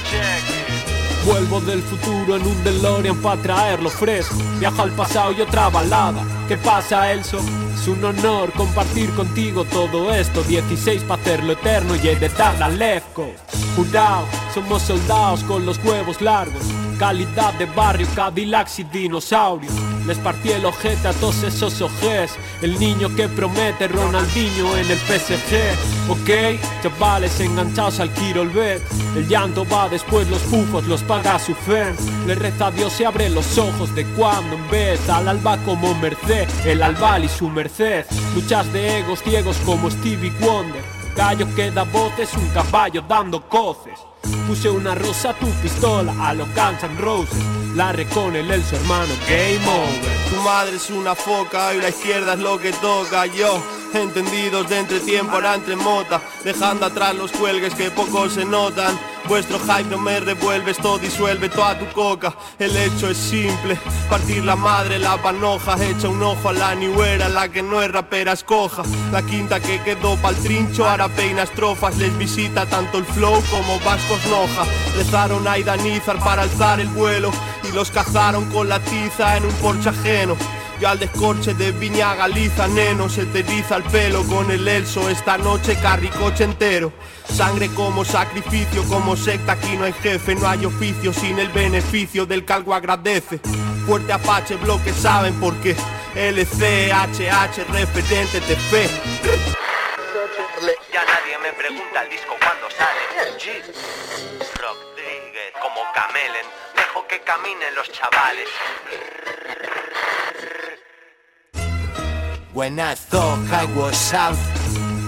Check. Vuelvo del futuro en un DeLorean para traerlo fresco. Viajo al pasado y otra balada. ¿Qué pasa, Elso? Es un honor compartir contigo todo esto. 16 para hacerlo eterno y heredar la Lefko. Jurado, somos soldados con los huevos largos. Calidad de barrio, Cadillacs y dinosaurios. Les partí el ojete a todos esos ojes. El niño que promete Ronaldinho en el PSG. Ok, chavales enganchados al Kirolbet. El llanto va después, los pufos los paga su fe. Le reza a Dios se abre los ojos de cuando en vez al alba como merced. El albal y su merced. Luchas de egos ciegos como Stevie Wonder. Gallo que da voces, un caballo dando coces. Puse una rosa a tu pistola, a los Guns N' Roses. La con el su hermano, game over. Tu madre es una foca y la izquierda es lo que toca. Yo entendidos de entretiempo ahora entre mota Dejando atrás los cuelgues que poco se notan. Vuestro hype no me revuelve, esto disuelve toda tu coca. El hecho es simple, partir la madre, la panoja. Echa un ojo a la niuera, la que no es rapera escoja. La quinta que quedó pa'l trincho, ahora peina estrofas Les visita tanto el flow como Vascos Noja Rezaron a Idanizar para alzar el vuelo los cazaron con la tiza en un porche ajeno yo al descorche de Viña Galiza, neno, se te riza el pelo con el elso esta noche carricoche entero. Sangre como sacrificio, como secta, aquí no hay jefe, no hay oficio sin el beneficio del calgo agradece. Fuerte Apache, bloque, saben por qué. LC, HH, referente de fe. Ya nadie me pregunta el disco cuando sale. Como camelen, dejo que caminen los chavales. When I thought I was out,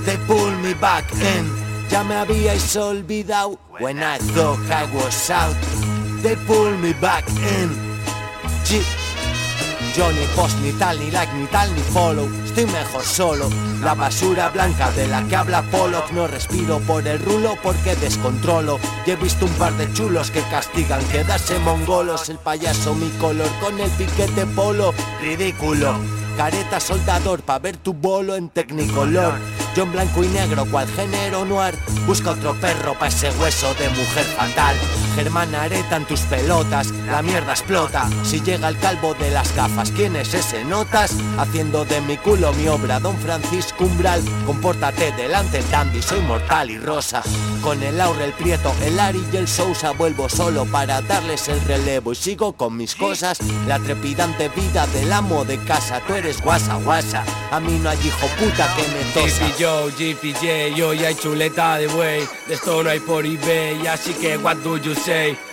they pulled me back in. Ya me habíais olvidado. When I thought I was out, they pulled me back in. G yo ni post, ni tal, ni like, ni tal, ni follow. Estoy mejor solo. La basura blanca de la que habla Pollock. No respiro por el rulo porque descontrolo. Y he visto un par de chulos que castigan Quedarse mongolos. El payaso mi color con el piquete polo. Ridículo. Careta soldador pa' ver tu bolo en tecnicolor. Yo en blanco y negro cual género noir. Busca otro perro pa' ese hueso de mujer fatal Germán areta en tus pelotas, la mierda explota. Si llega el calvo de las gafas, ¿quién es ese notas? Haciendo de mi culo mi obra, Don Francisco Umbral. Compórtate delante el dandy, soy mortal y rosa. Con el Laurel Prieto, el Ari y el Sousa Vuelvo solo para darles el relevo. Y sigo con mis cosas, la trepidante vida del amo de casa. Tú eres guasa guasa A mí no hay hijo puta que me tosa. GP Joe, GPJ, hoy hay chuleta de buey De esto no hay por eBay, así que what do you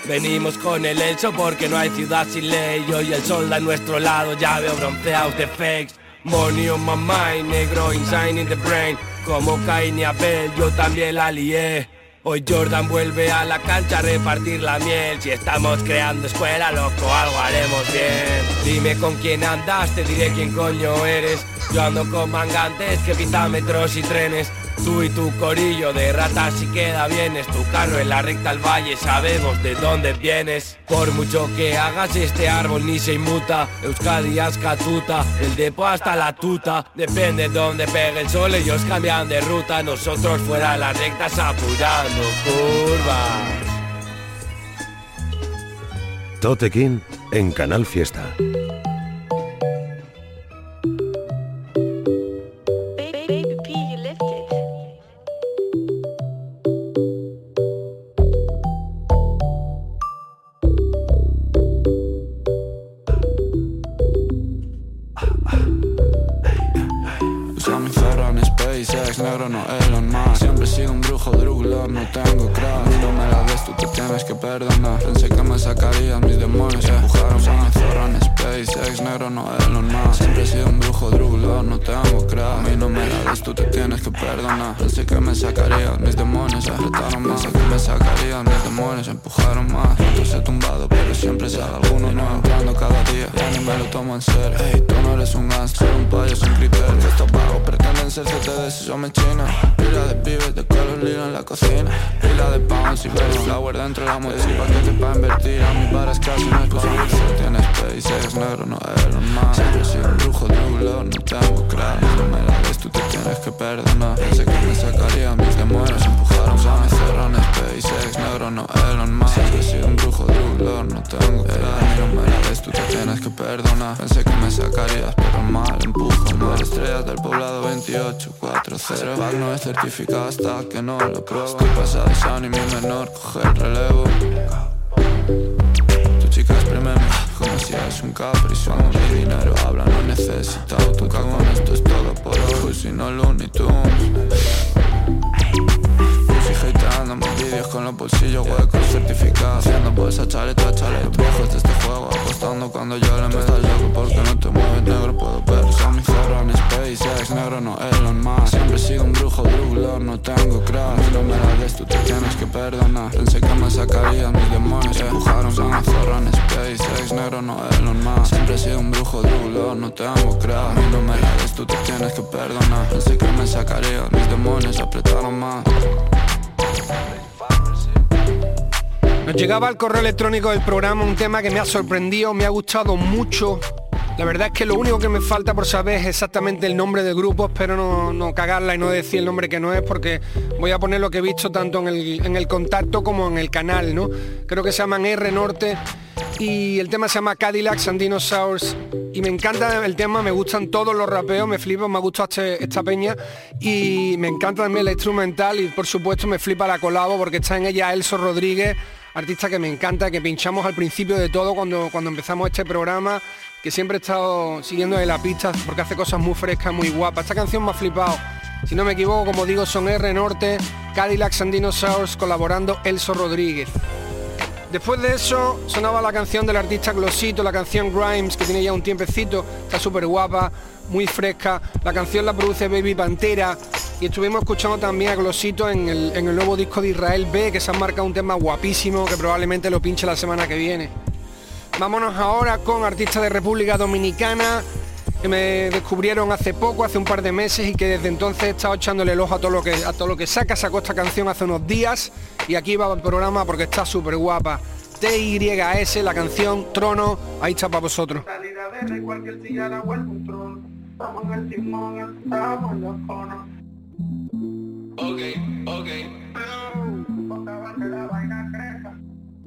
Venimos con el hecho porque no hay ciudad sin ley. Hoy el sol da a nuestro lado, ya veo bronceados de fakes. Money on my mind, negro inside in the brain. Como Cain y Abel, yo también la lié. Hoy Jordan vuelve a la cancha a repartir la miel. Si estamos creando escuela, loco, algo haremos bien. Dime con quién andas, te diré quién coño eres. Yo ando con mangantes que pintan metros y trenes Tú y tu corillo de ratas si queda bien Es tu carro en la recta al valle, sabemos de dónde vienes. Por mucho que hagas este árbol ni se inmuta. Euskadi Ascatuta, el depo hasta la tuta. Depende de dónde pegue el sol, ellos cambian de ruta. Nosotros fuera las rectas apurando curvas Totequín en Canal Fiesta. Puedo ver, son en SpaceX negro no Elon Musk. Siempre he sido un brujo drugler, no tengo crash. No me la des, tú te tienes que perdonar Pensé que me sacarían mis demonios. Empujaron zorra en SpaceX, negro no Elon Musk. Siempre he sido un brujo drugler, no tengo crash. No me la des, tú te tienes que perdonar Pensé que me sacarían mis demonios Apretaron más. Nos llegaba al correo electrónico del programa un tema que me ha sorprendido, me ha gustado mucho. La verdad es que lo único que me falta por saber es exactamente el nombre del grupo, espero no, no cagarla y no decir el nombre que no es porque voy a poner lo que he visto tanto en el, en el contacto como en el canal, ¿no? Creo que se llaman R Norte y el tema se llama Cadillacs and Dinosaurs. Y me encanta el tema, me gustan todos los rapeos, me flipa, me ha gustado este, esta peña. Y me encanta también el instrumental y por supuesto me flipa la colabo porque está en ella Elso Rodríguez, artista que me encanta, que pinchamos al principio de todo cuando, cuando empezamos este programa, que siempre he estado siguiendo de la pista porque hace cosas muy frescas, muy guapas. Esta canción me ha flipado. Si no me equivoco, como digo, son R Norte, Cadillacs and Dinosaurs colaborando Elso Rodríguez. Después de eso sonaba la canción del artista Glosito, la canción Grimes, que tiene ya un tiempecito, está súper guapa, muy fresca. La canción la produce Baby Pantera y estuvimos escuchando también a Glosito en el, en el nuevo disco de Israel B, que se ha marcado un tema guapísimo, que probablemente lo pinche la semana que viene. Vámonos ahora con artistas de República Dominicana que me descubrieron hace poco, hace un par de meses y que desde entonces he estado echándole el ojo a todo lo que, a todo lo que saca. Sacó esta canción hace unos días y aquí va el programa porque está súper guapa. TYS, la canción Trono, ahí está para vosotros.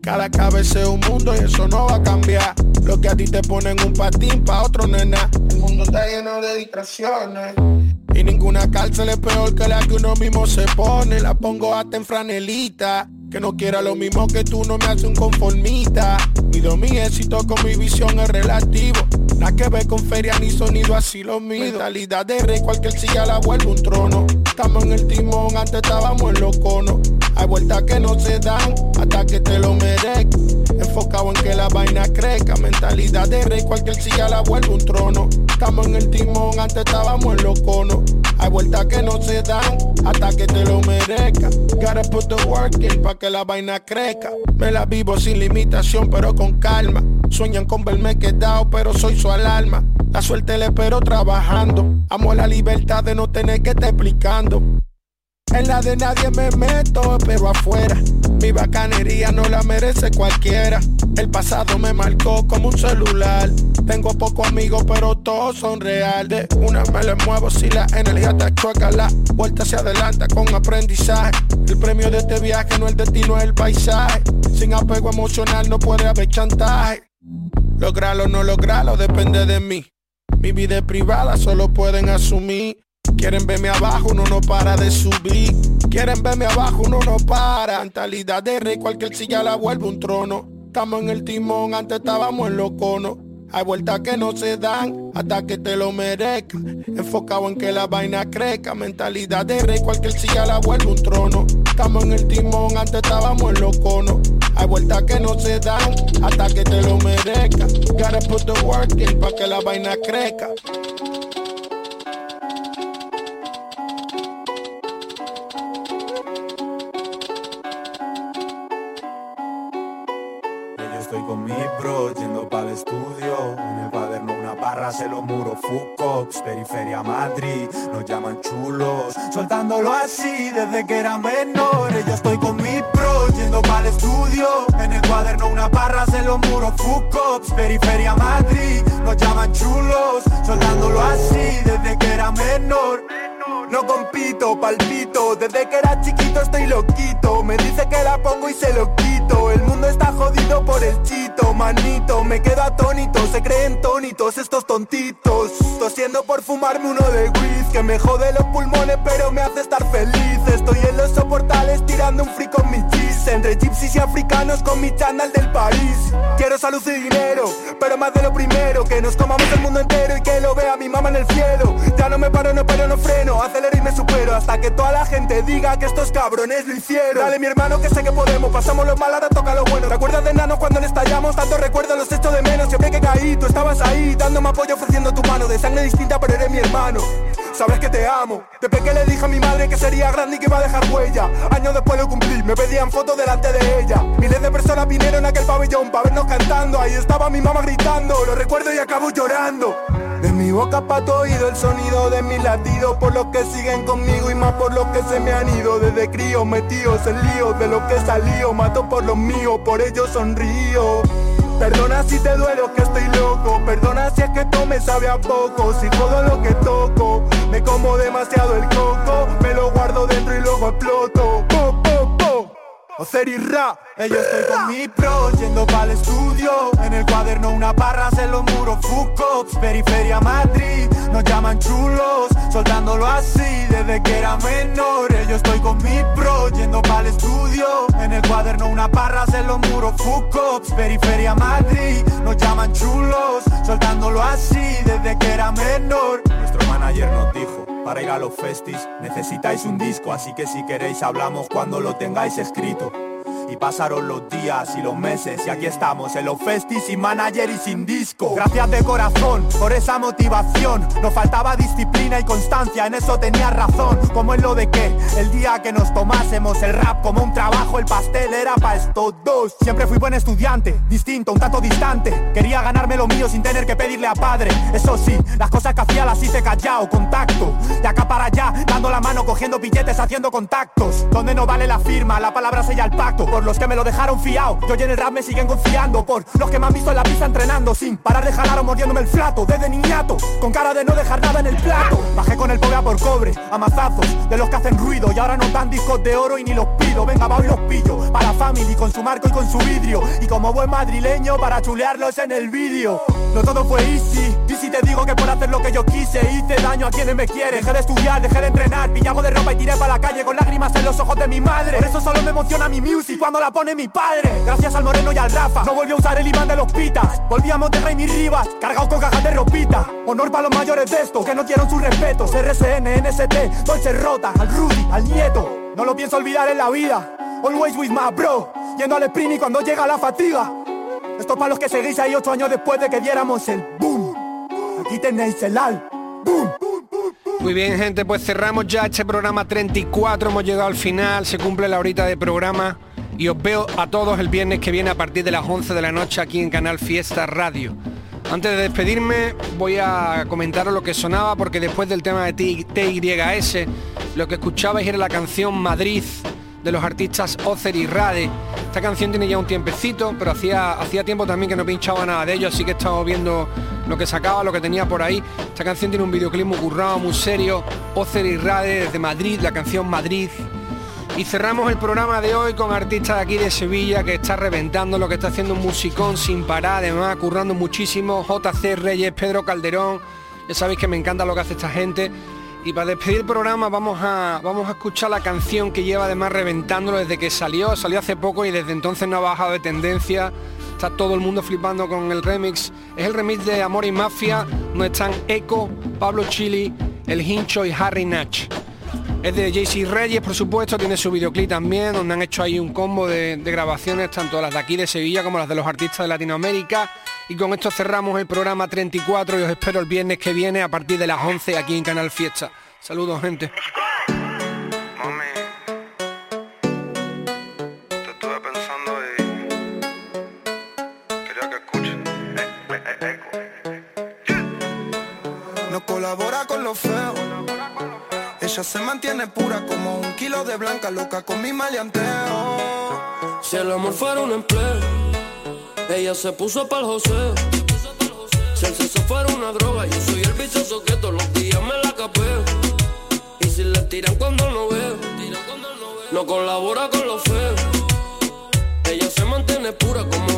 Cada cabeza es un mundo y eso no va a cambiar. Lo que a ti te ponen un patín, pa' otro nena. El mundo está lleno de distracciones. Y ninguna cárcel es peor que la que uno mismo se pone. La pongo hasta en franelita. Que no quiera lo mismo que tú no me hace un conformista. Mido mi éxito con mi visión es relativo. Nada que ver con feria ni sonido, así lo mido. Mentalidad de rey, cualquier silla la vuelve un trono. Estamos en el timón, antes estábamos en los conos. Hay vueltas que no se dan hasta que te lo merezcas. Enfocado en que la vaina crezca. Mentalidad de rey, cualquier silla la vuelve un trono. Estamos en el timón, antes estábamos en los conos. Hay vueltas que no se dan hasta que te lo merezca. Gotta put the work in pa' que la vaina crezca. Me la vivo sin limitación, pero con calma. Sueñan con verme quedado, pero soy su alarma. La suerte le espero trabajando. Amo la libertad de no tener que estar explicando. En la de nadie me meto, pero afuera. Mi bacanería no la merece cualquiera. El pasado me marcó como un celular. Tengo pocos amigos, pero todos son reales. Una me le muevo si la energía te choca. La vuelta se adelanta con aprendizaje. El premio de este viaje no es el destino, es el paisaje. Sin apego emocional no puede haber chantaje. Lograrlo o no lograrlo depende de mí. Mi vida es privada, solo pueden asumir. Quieren verme abajo, uno no para de subir. Quieren verme abajo, uno no para. Mentalidad de rey, cualquier silla la vuelve un trono. Estamos en el timón, antes estábamos en los conos. Hay vueltas que no se dan hasta que te lo merezca. Enfocado en que la vaina crezca. Mentalidad de rey, cualquier silla la vuelve un trono. Estamos en el timón, antes estábamos en los conos. Hay vueltas que no se dan hasta que te lo merezca. Gotta put the work in pa' que la vaina crezca. Se los muros Fucox, periferia Madrid, nos llaman chulos. Soltándolo así desde que era menor. Yo estoy con mi bro yendo para el estudio. En el cuaderno una barra, se los muros Fucox, periferia Madrid, nos llaman chulos. Soltándolo así desde que era menor. No compito, palpito, desde que era chiquito estoy loquito. Me dice que la pongo y se lo quito. El mundo está jodido por el chito, manito. Me quedo atónito, se creen tónitos estos tontitos. Tosiendo por fumarme uno de whiz, que me jode los pulmones, pero me hace estar feliz. Estoy en los soportales tirando un free con mi cheese. Entre gypsies y africanos con mi chándal del París. Quiero salud y dinero, pero más de lo primero. Que nos comamos el mundo entero y que lo vea mi mamá en el cielo. Ya no me paro, no paro, no freno. Acelero y me supero. hasta que toda la gente diga que estos cabrones lo hicieron. Dale mi hermano que sé que podemos, pasamos lo mal, ahora toca lo bueno. ¿Te acuerdas de nano cuando le estallamos? Tanto recuerdo los echo de menos. Siempre que caí, tú estabas ahí, dándome apoyo, ofreciendo tu mano. De sangre distinta, pero eres mi hermano. Sabes que te amo. De pequeño le dije a mi madre que sería grande y que iba a dejar huella. Años después lo cumplí, me pedían fotos delante de ella. Miles de personas vinieron a aquel pabellón para vernos cantando. Ahí estaba mi mamá gritando, lo recuerdo y acabo llorando. De mi boca pa' tu oído el sonido de mi latido Por los que siguen conmigo y más por los que se me han ido. Desde crío metidos en lío de lo que salió Mato por los míos, por ello sonrío. Perdona si te duelo que estoy loco Perdona si es que todo me sabe a poco. Si jodo lo que toco Me como demasiado el coco Me lo guardo dentro y luego exploto po. Ocer y ra, yo estoy con mi pro Yendo pa'l estudio. En el cuaderno una barra en los muros Fucops, periferia Madrid Nos llaman chulos. Soltándolo así desde que era menor. Yo estoy con mi pro Yendo pa'l estudio. En el cuaderno una barra en los muros Fucops, periferia Madrid Nos llaman chulos. Soltándolo así desde que era menor. Nuestro manager nos dijo para ir a los festis necesitáis un disco, así que si queréis hablamos cuando lo tengáis escrito. Y pasaron los días y los meses y aquí estamos en los festis sin manager y sin disco. Gracias de corazón por esa motivación. Nos faltaba disciplina y constancia, en eso tenía razón. Como en lo de que el día que nos tomásemos el rap como un trabajo, el pastel era para estos dos. Siempre fui buen estudiante, distinto, un tanto distante. Quería ganarme lo mío sin tener que pedirle a padre. Eso sí, las cosas que hacía las hice callado, contacto. De acá para allá, dando la mano, cogiendo billetes, haciendo contactos. Donde no vale la firma, la palabra sella el pacto. Por los que me lo dejaron fiado, yo y en el rap me siguen confiando. Por los que me han visto en la pista entrenando, sin parar de jalar o mordiéndome el flato. Desde niñato, con cara de no dejar nada en el plato. Bajé con el pobre a por cobre, a mazazos, de los que hacen ruido. Y ahora no dan discos de oro y ni los pido. Venga, va y los pillo. Para family, con su marco y con su vidrio. Y como buen madrileño, para chulearlos en el vídeo. No todo fue easy. Y si te digo que por hacer lo que yo quise, hice daño a quienes me quieren. Dejé de estudiar, dejé de entrenar, pillamos de ropa y tiré para la calle con lágrimas en los ojos de mi madre. Por eso solo me emociona mi music cuando la pone mi padre. Gracias al Moreno y al Rafa, no volvió a usar el imán de los pitas. Volví a Monterrey y Rivas, cargado con cajas de ropita. Honor para los mayores de estos que no dieron su respeto. RCN, NST, Dolce Rota, al Rudy, al nieto. No lo pienso olvidar en la vida. Always with my bro, yendo al sprint y cuando llega la fatiga. Esto para los que seguís ahí ocho años después de que diéramos el boom. Aquí tenéis el al. Boom. Muy bien, gente, pues cerramos ya este programa 34, hemos llegado al final, se cumple la horita de programa y os veo a todos el viernes que viene a partir de las 11 de la noche aquí en Canal Fiesta Radio. Antes de despedirme voy a comentaros lo que sonaba porque después del tema de TYS lo que escuchabais era la canción Madrid de los artistas Ocer y Rade. Esta canción tiene ya un tiempecito, pero hacía, hacía tiempo también que no pinchaba nada de ello, así que he estado viendo lo que sacaba, lo que tenía por ahí. Esta canción tiene un videoclip muy currado, muy serio. Ocer y Rade desde Madrid, la canción Madrid. Y cerramos el programa de hoy con artistas de aquí de Sevilla que está reventando lo que está haciendo un musicón sin parar, además currando muchísimo. JC Reyes, Pedro Calderón. Ya sabéis que me encanta lo que hace esta gente. Y para despedir el programa vamos a, vamos a escuchar la canción que lleva además reventándolo desde que salió. Salió hace poco y desde entonces no ha bajado de tendencia. Está todo el mundo flipando con el remix. Es el remix de Amor y Mafia, donde están Echo, Pablo Chili, El Hincho y Harry Natch. Es de JC Reyes, por supuesto, tiene su videoclip también, donde han hecho ahí un combo de, grabaciones, tanto las de aquí de Sevilla como las de los artistas de Latinoamérica. Y con esto cerramos el programa 34 y os espero el viernes que viene a partir de las 11 aquí en Canal Fiesta. Saludos, gente. Ella se mantiene pura como un kilo de blanca loca con mi maleanteo. Si el amor fuera un empleo, ella se puso para el joseo. Si el sexo fuera una droga, yo soy el vicioso que todos los días me la capeo. Y si le tiran cuando no veo, no colabora con lo feo. Ella se mantiene pura como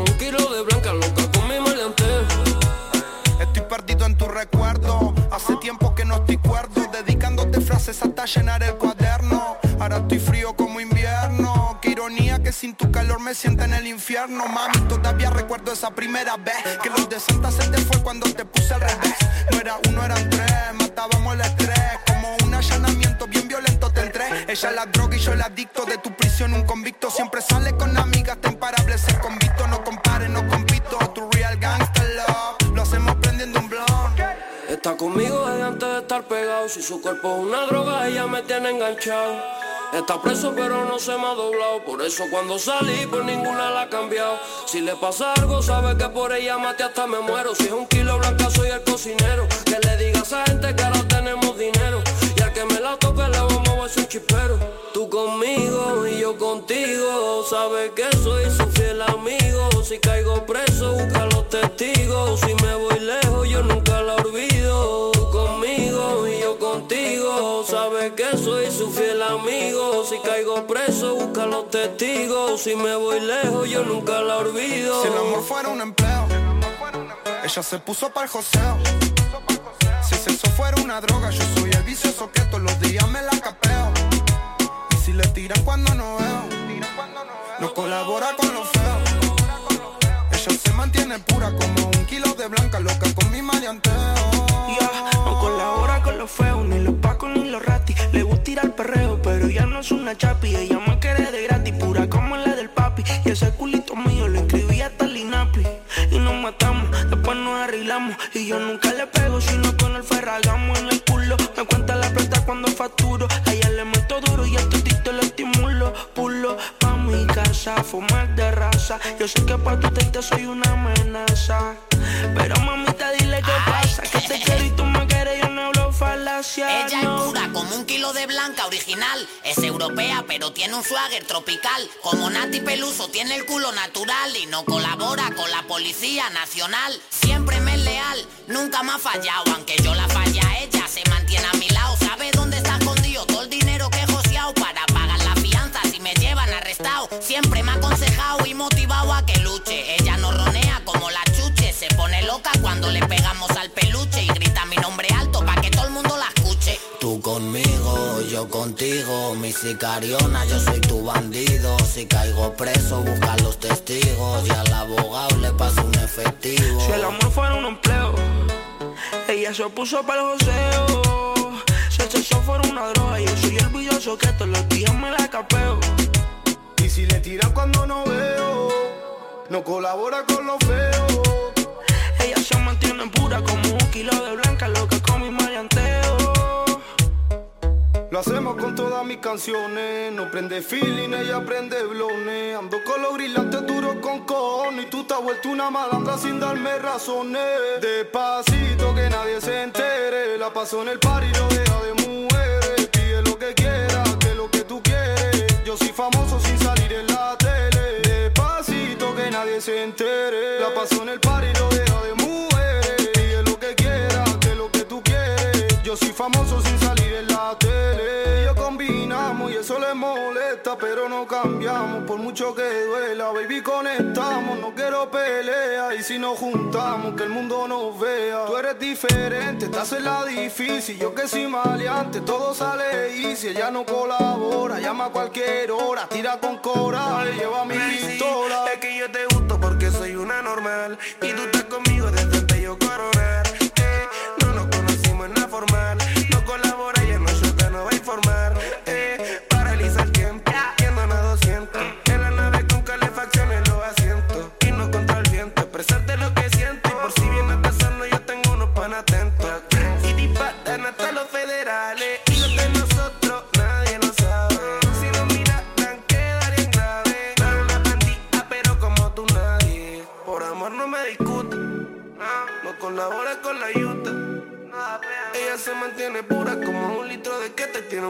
frases hasta llenar el cuaderno. Ahora estoy frío como invierno. Qué ironía que sin tu calor me sienta en el infierno. Mami, todavía recuerdo esa primera vez. Que los de Santa se te fue cuando te puse al revés. No era uno, eran tres. Matábamos el estrés. Como un allanamiento bien violento te Ella es la droga y yo el adicto de tu prisión, un convicto. Siempre sale con amigas, te imparable ser convicto. No compare, no compito, tu real gangster love. Lo hacemos prendiendo un blog. Está conmigo estar pegado. Si su cuerpo es una droga, ella me tiene enganchado. Está preso pero no se me ha doblado. Por eso cuando salí por ninguna la ha cambiado. Si le pasa algo sabe que por ella mate hasta me muero. Si es un kilo blanca soy el cocinero. Que le diga a esa gente que ahora tenemos dinero. Y al que me la toque le vamos a hacer chipero Tú conmigo y yo contigo Sabes que soy su fiel amigo. Si caigo preso busca los testigos. Si me voy lejos yo nunca la olvido contigo Sabes que soy su fiel amigo si caigo preso, busca los testigos. Si me voy lejos, yo nunca la olvido. Si el amor fuera un empleo, ella se puso para el joseo. Si eso fuera una droga, yo soy el vicioso que todos los días me la capeo. Y si le tiran cuando no veo, no colabora con los feos. Ella se mantiene pura como un kilo de blanca, loca con mi maleanteo. No colabora con los feos, ni los pacos ni los ratis. Le gusta ir al perreo, pero ya no es una chapi. Ella me quiere de gratis, pura como la del papi. Y ese culito mío lo inscribí hasta el INAPI. Y nos matamos, después nos arreglamos. Y yo nunca le pego, sino con el ferragamo en el culo. Me cuenta la plata cuando facturo. A ella le meto duro y a tito le estimulo. Pulo pa' mi casa, fumar de raza. Yo sé que pa' tu te soy una amenaza. Pero mamita, dile qué pasa. Que te quiero Ella es pura como un kilo de blanca original. Es europea, pero tiene un swagger tropical. Como Nati Peluso tiene el culo natural y no colabora con la policía nacional. Siempre me es leal, nunca me ha fallado. Aunque yo la falla, ella se mantiene a mi yo contigo, mi sicariona, yo soy tu bandido. Si caigo preso, busca los testigos y al abogado le paso un efectivo. Si el amor fuera un empleo, ella se puso para el joseo. Si el sexo fuera una droga, yo soy el billoso que todos los días me la capeo. Y si le tiran cuando no veo, no colabora con los feos. Ella se mantiene pura como un kilo de blanca, loca con mi maleanteo. Lo hacemos con todas mis canciones. No prende feeling, ella prende blones. Ando con los brillantes duros con cojones. Y tú te has vuelto una malandra sin darme razones. Despacito que nadie se entere. La paso en el party rodeada de mujeres. Pide lo que quiera, que lo que tú quieres. Yo soy famoso sin salir en la tele. Despacito que nadie se entere. La paso en el party rodeada de mujeres. Pide lo que quiera, que lo que tú quieres. Yo soy famoso sin salir pero no cambiamos. Por mucho que duela, baby, conectamos. No quiero pelea. Y si nos juntamos, que el mundo nos vea. Tú eres diferente, estás en la difícil. Yo que soy maleante, todo sale y si ella no colabora, llama a cualquier hora, tira con cora, le lleva mi pistola. Es que yo te gusto porque soy una normal. Y tú estás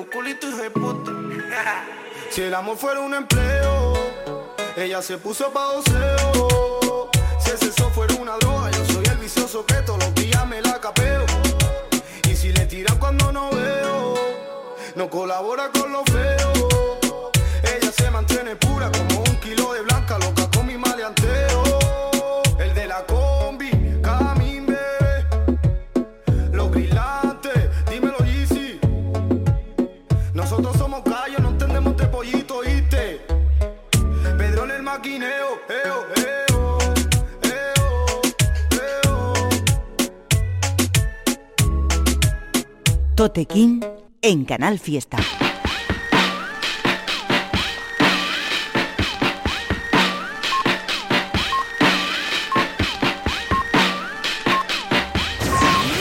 culito de puta. Si el amor fuera un empleo, ella se puso pa' oseo. Si el sexo fuera una droga, yo soy el vicioso que todos los días me la capeo. Y si le tiran cuando no veo, no colabora con los feos. Ella se mantiene pura como maquineo, eo, eo, eo, eo. Tote King en Canal Fiesta.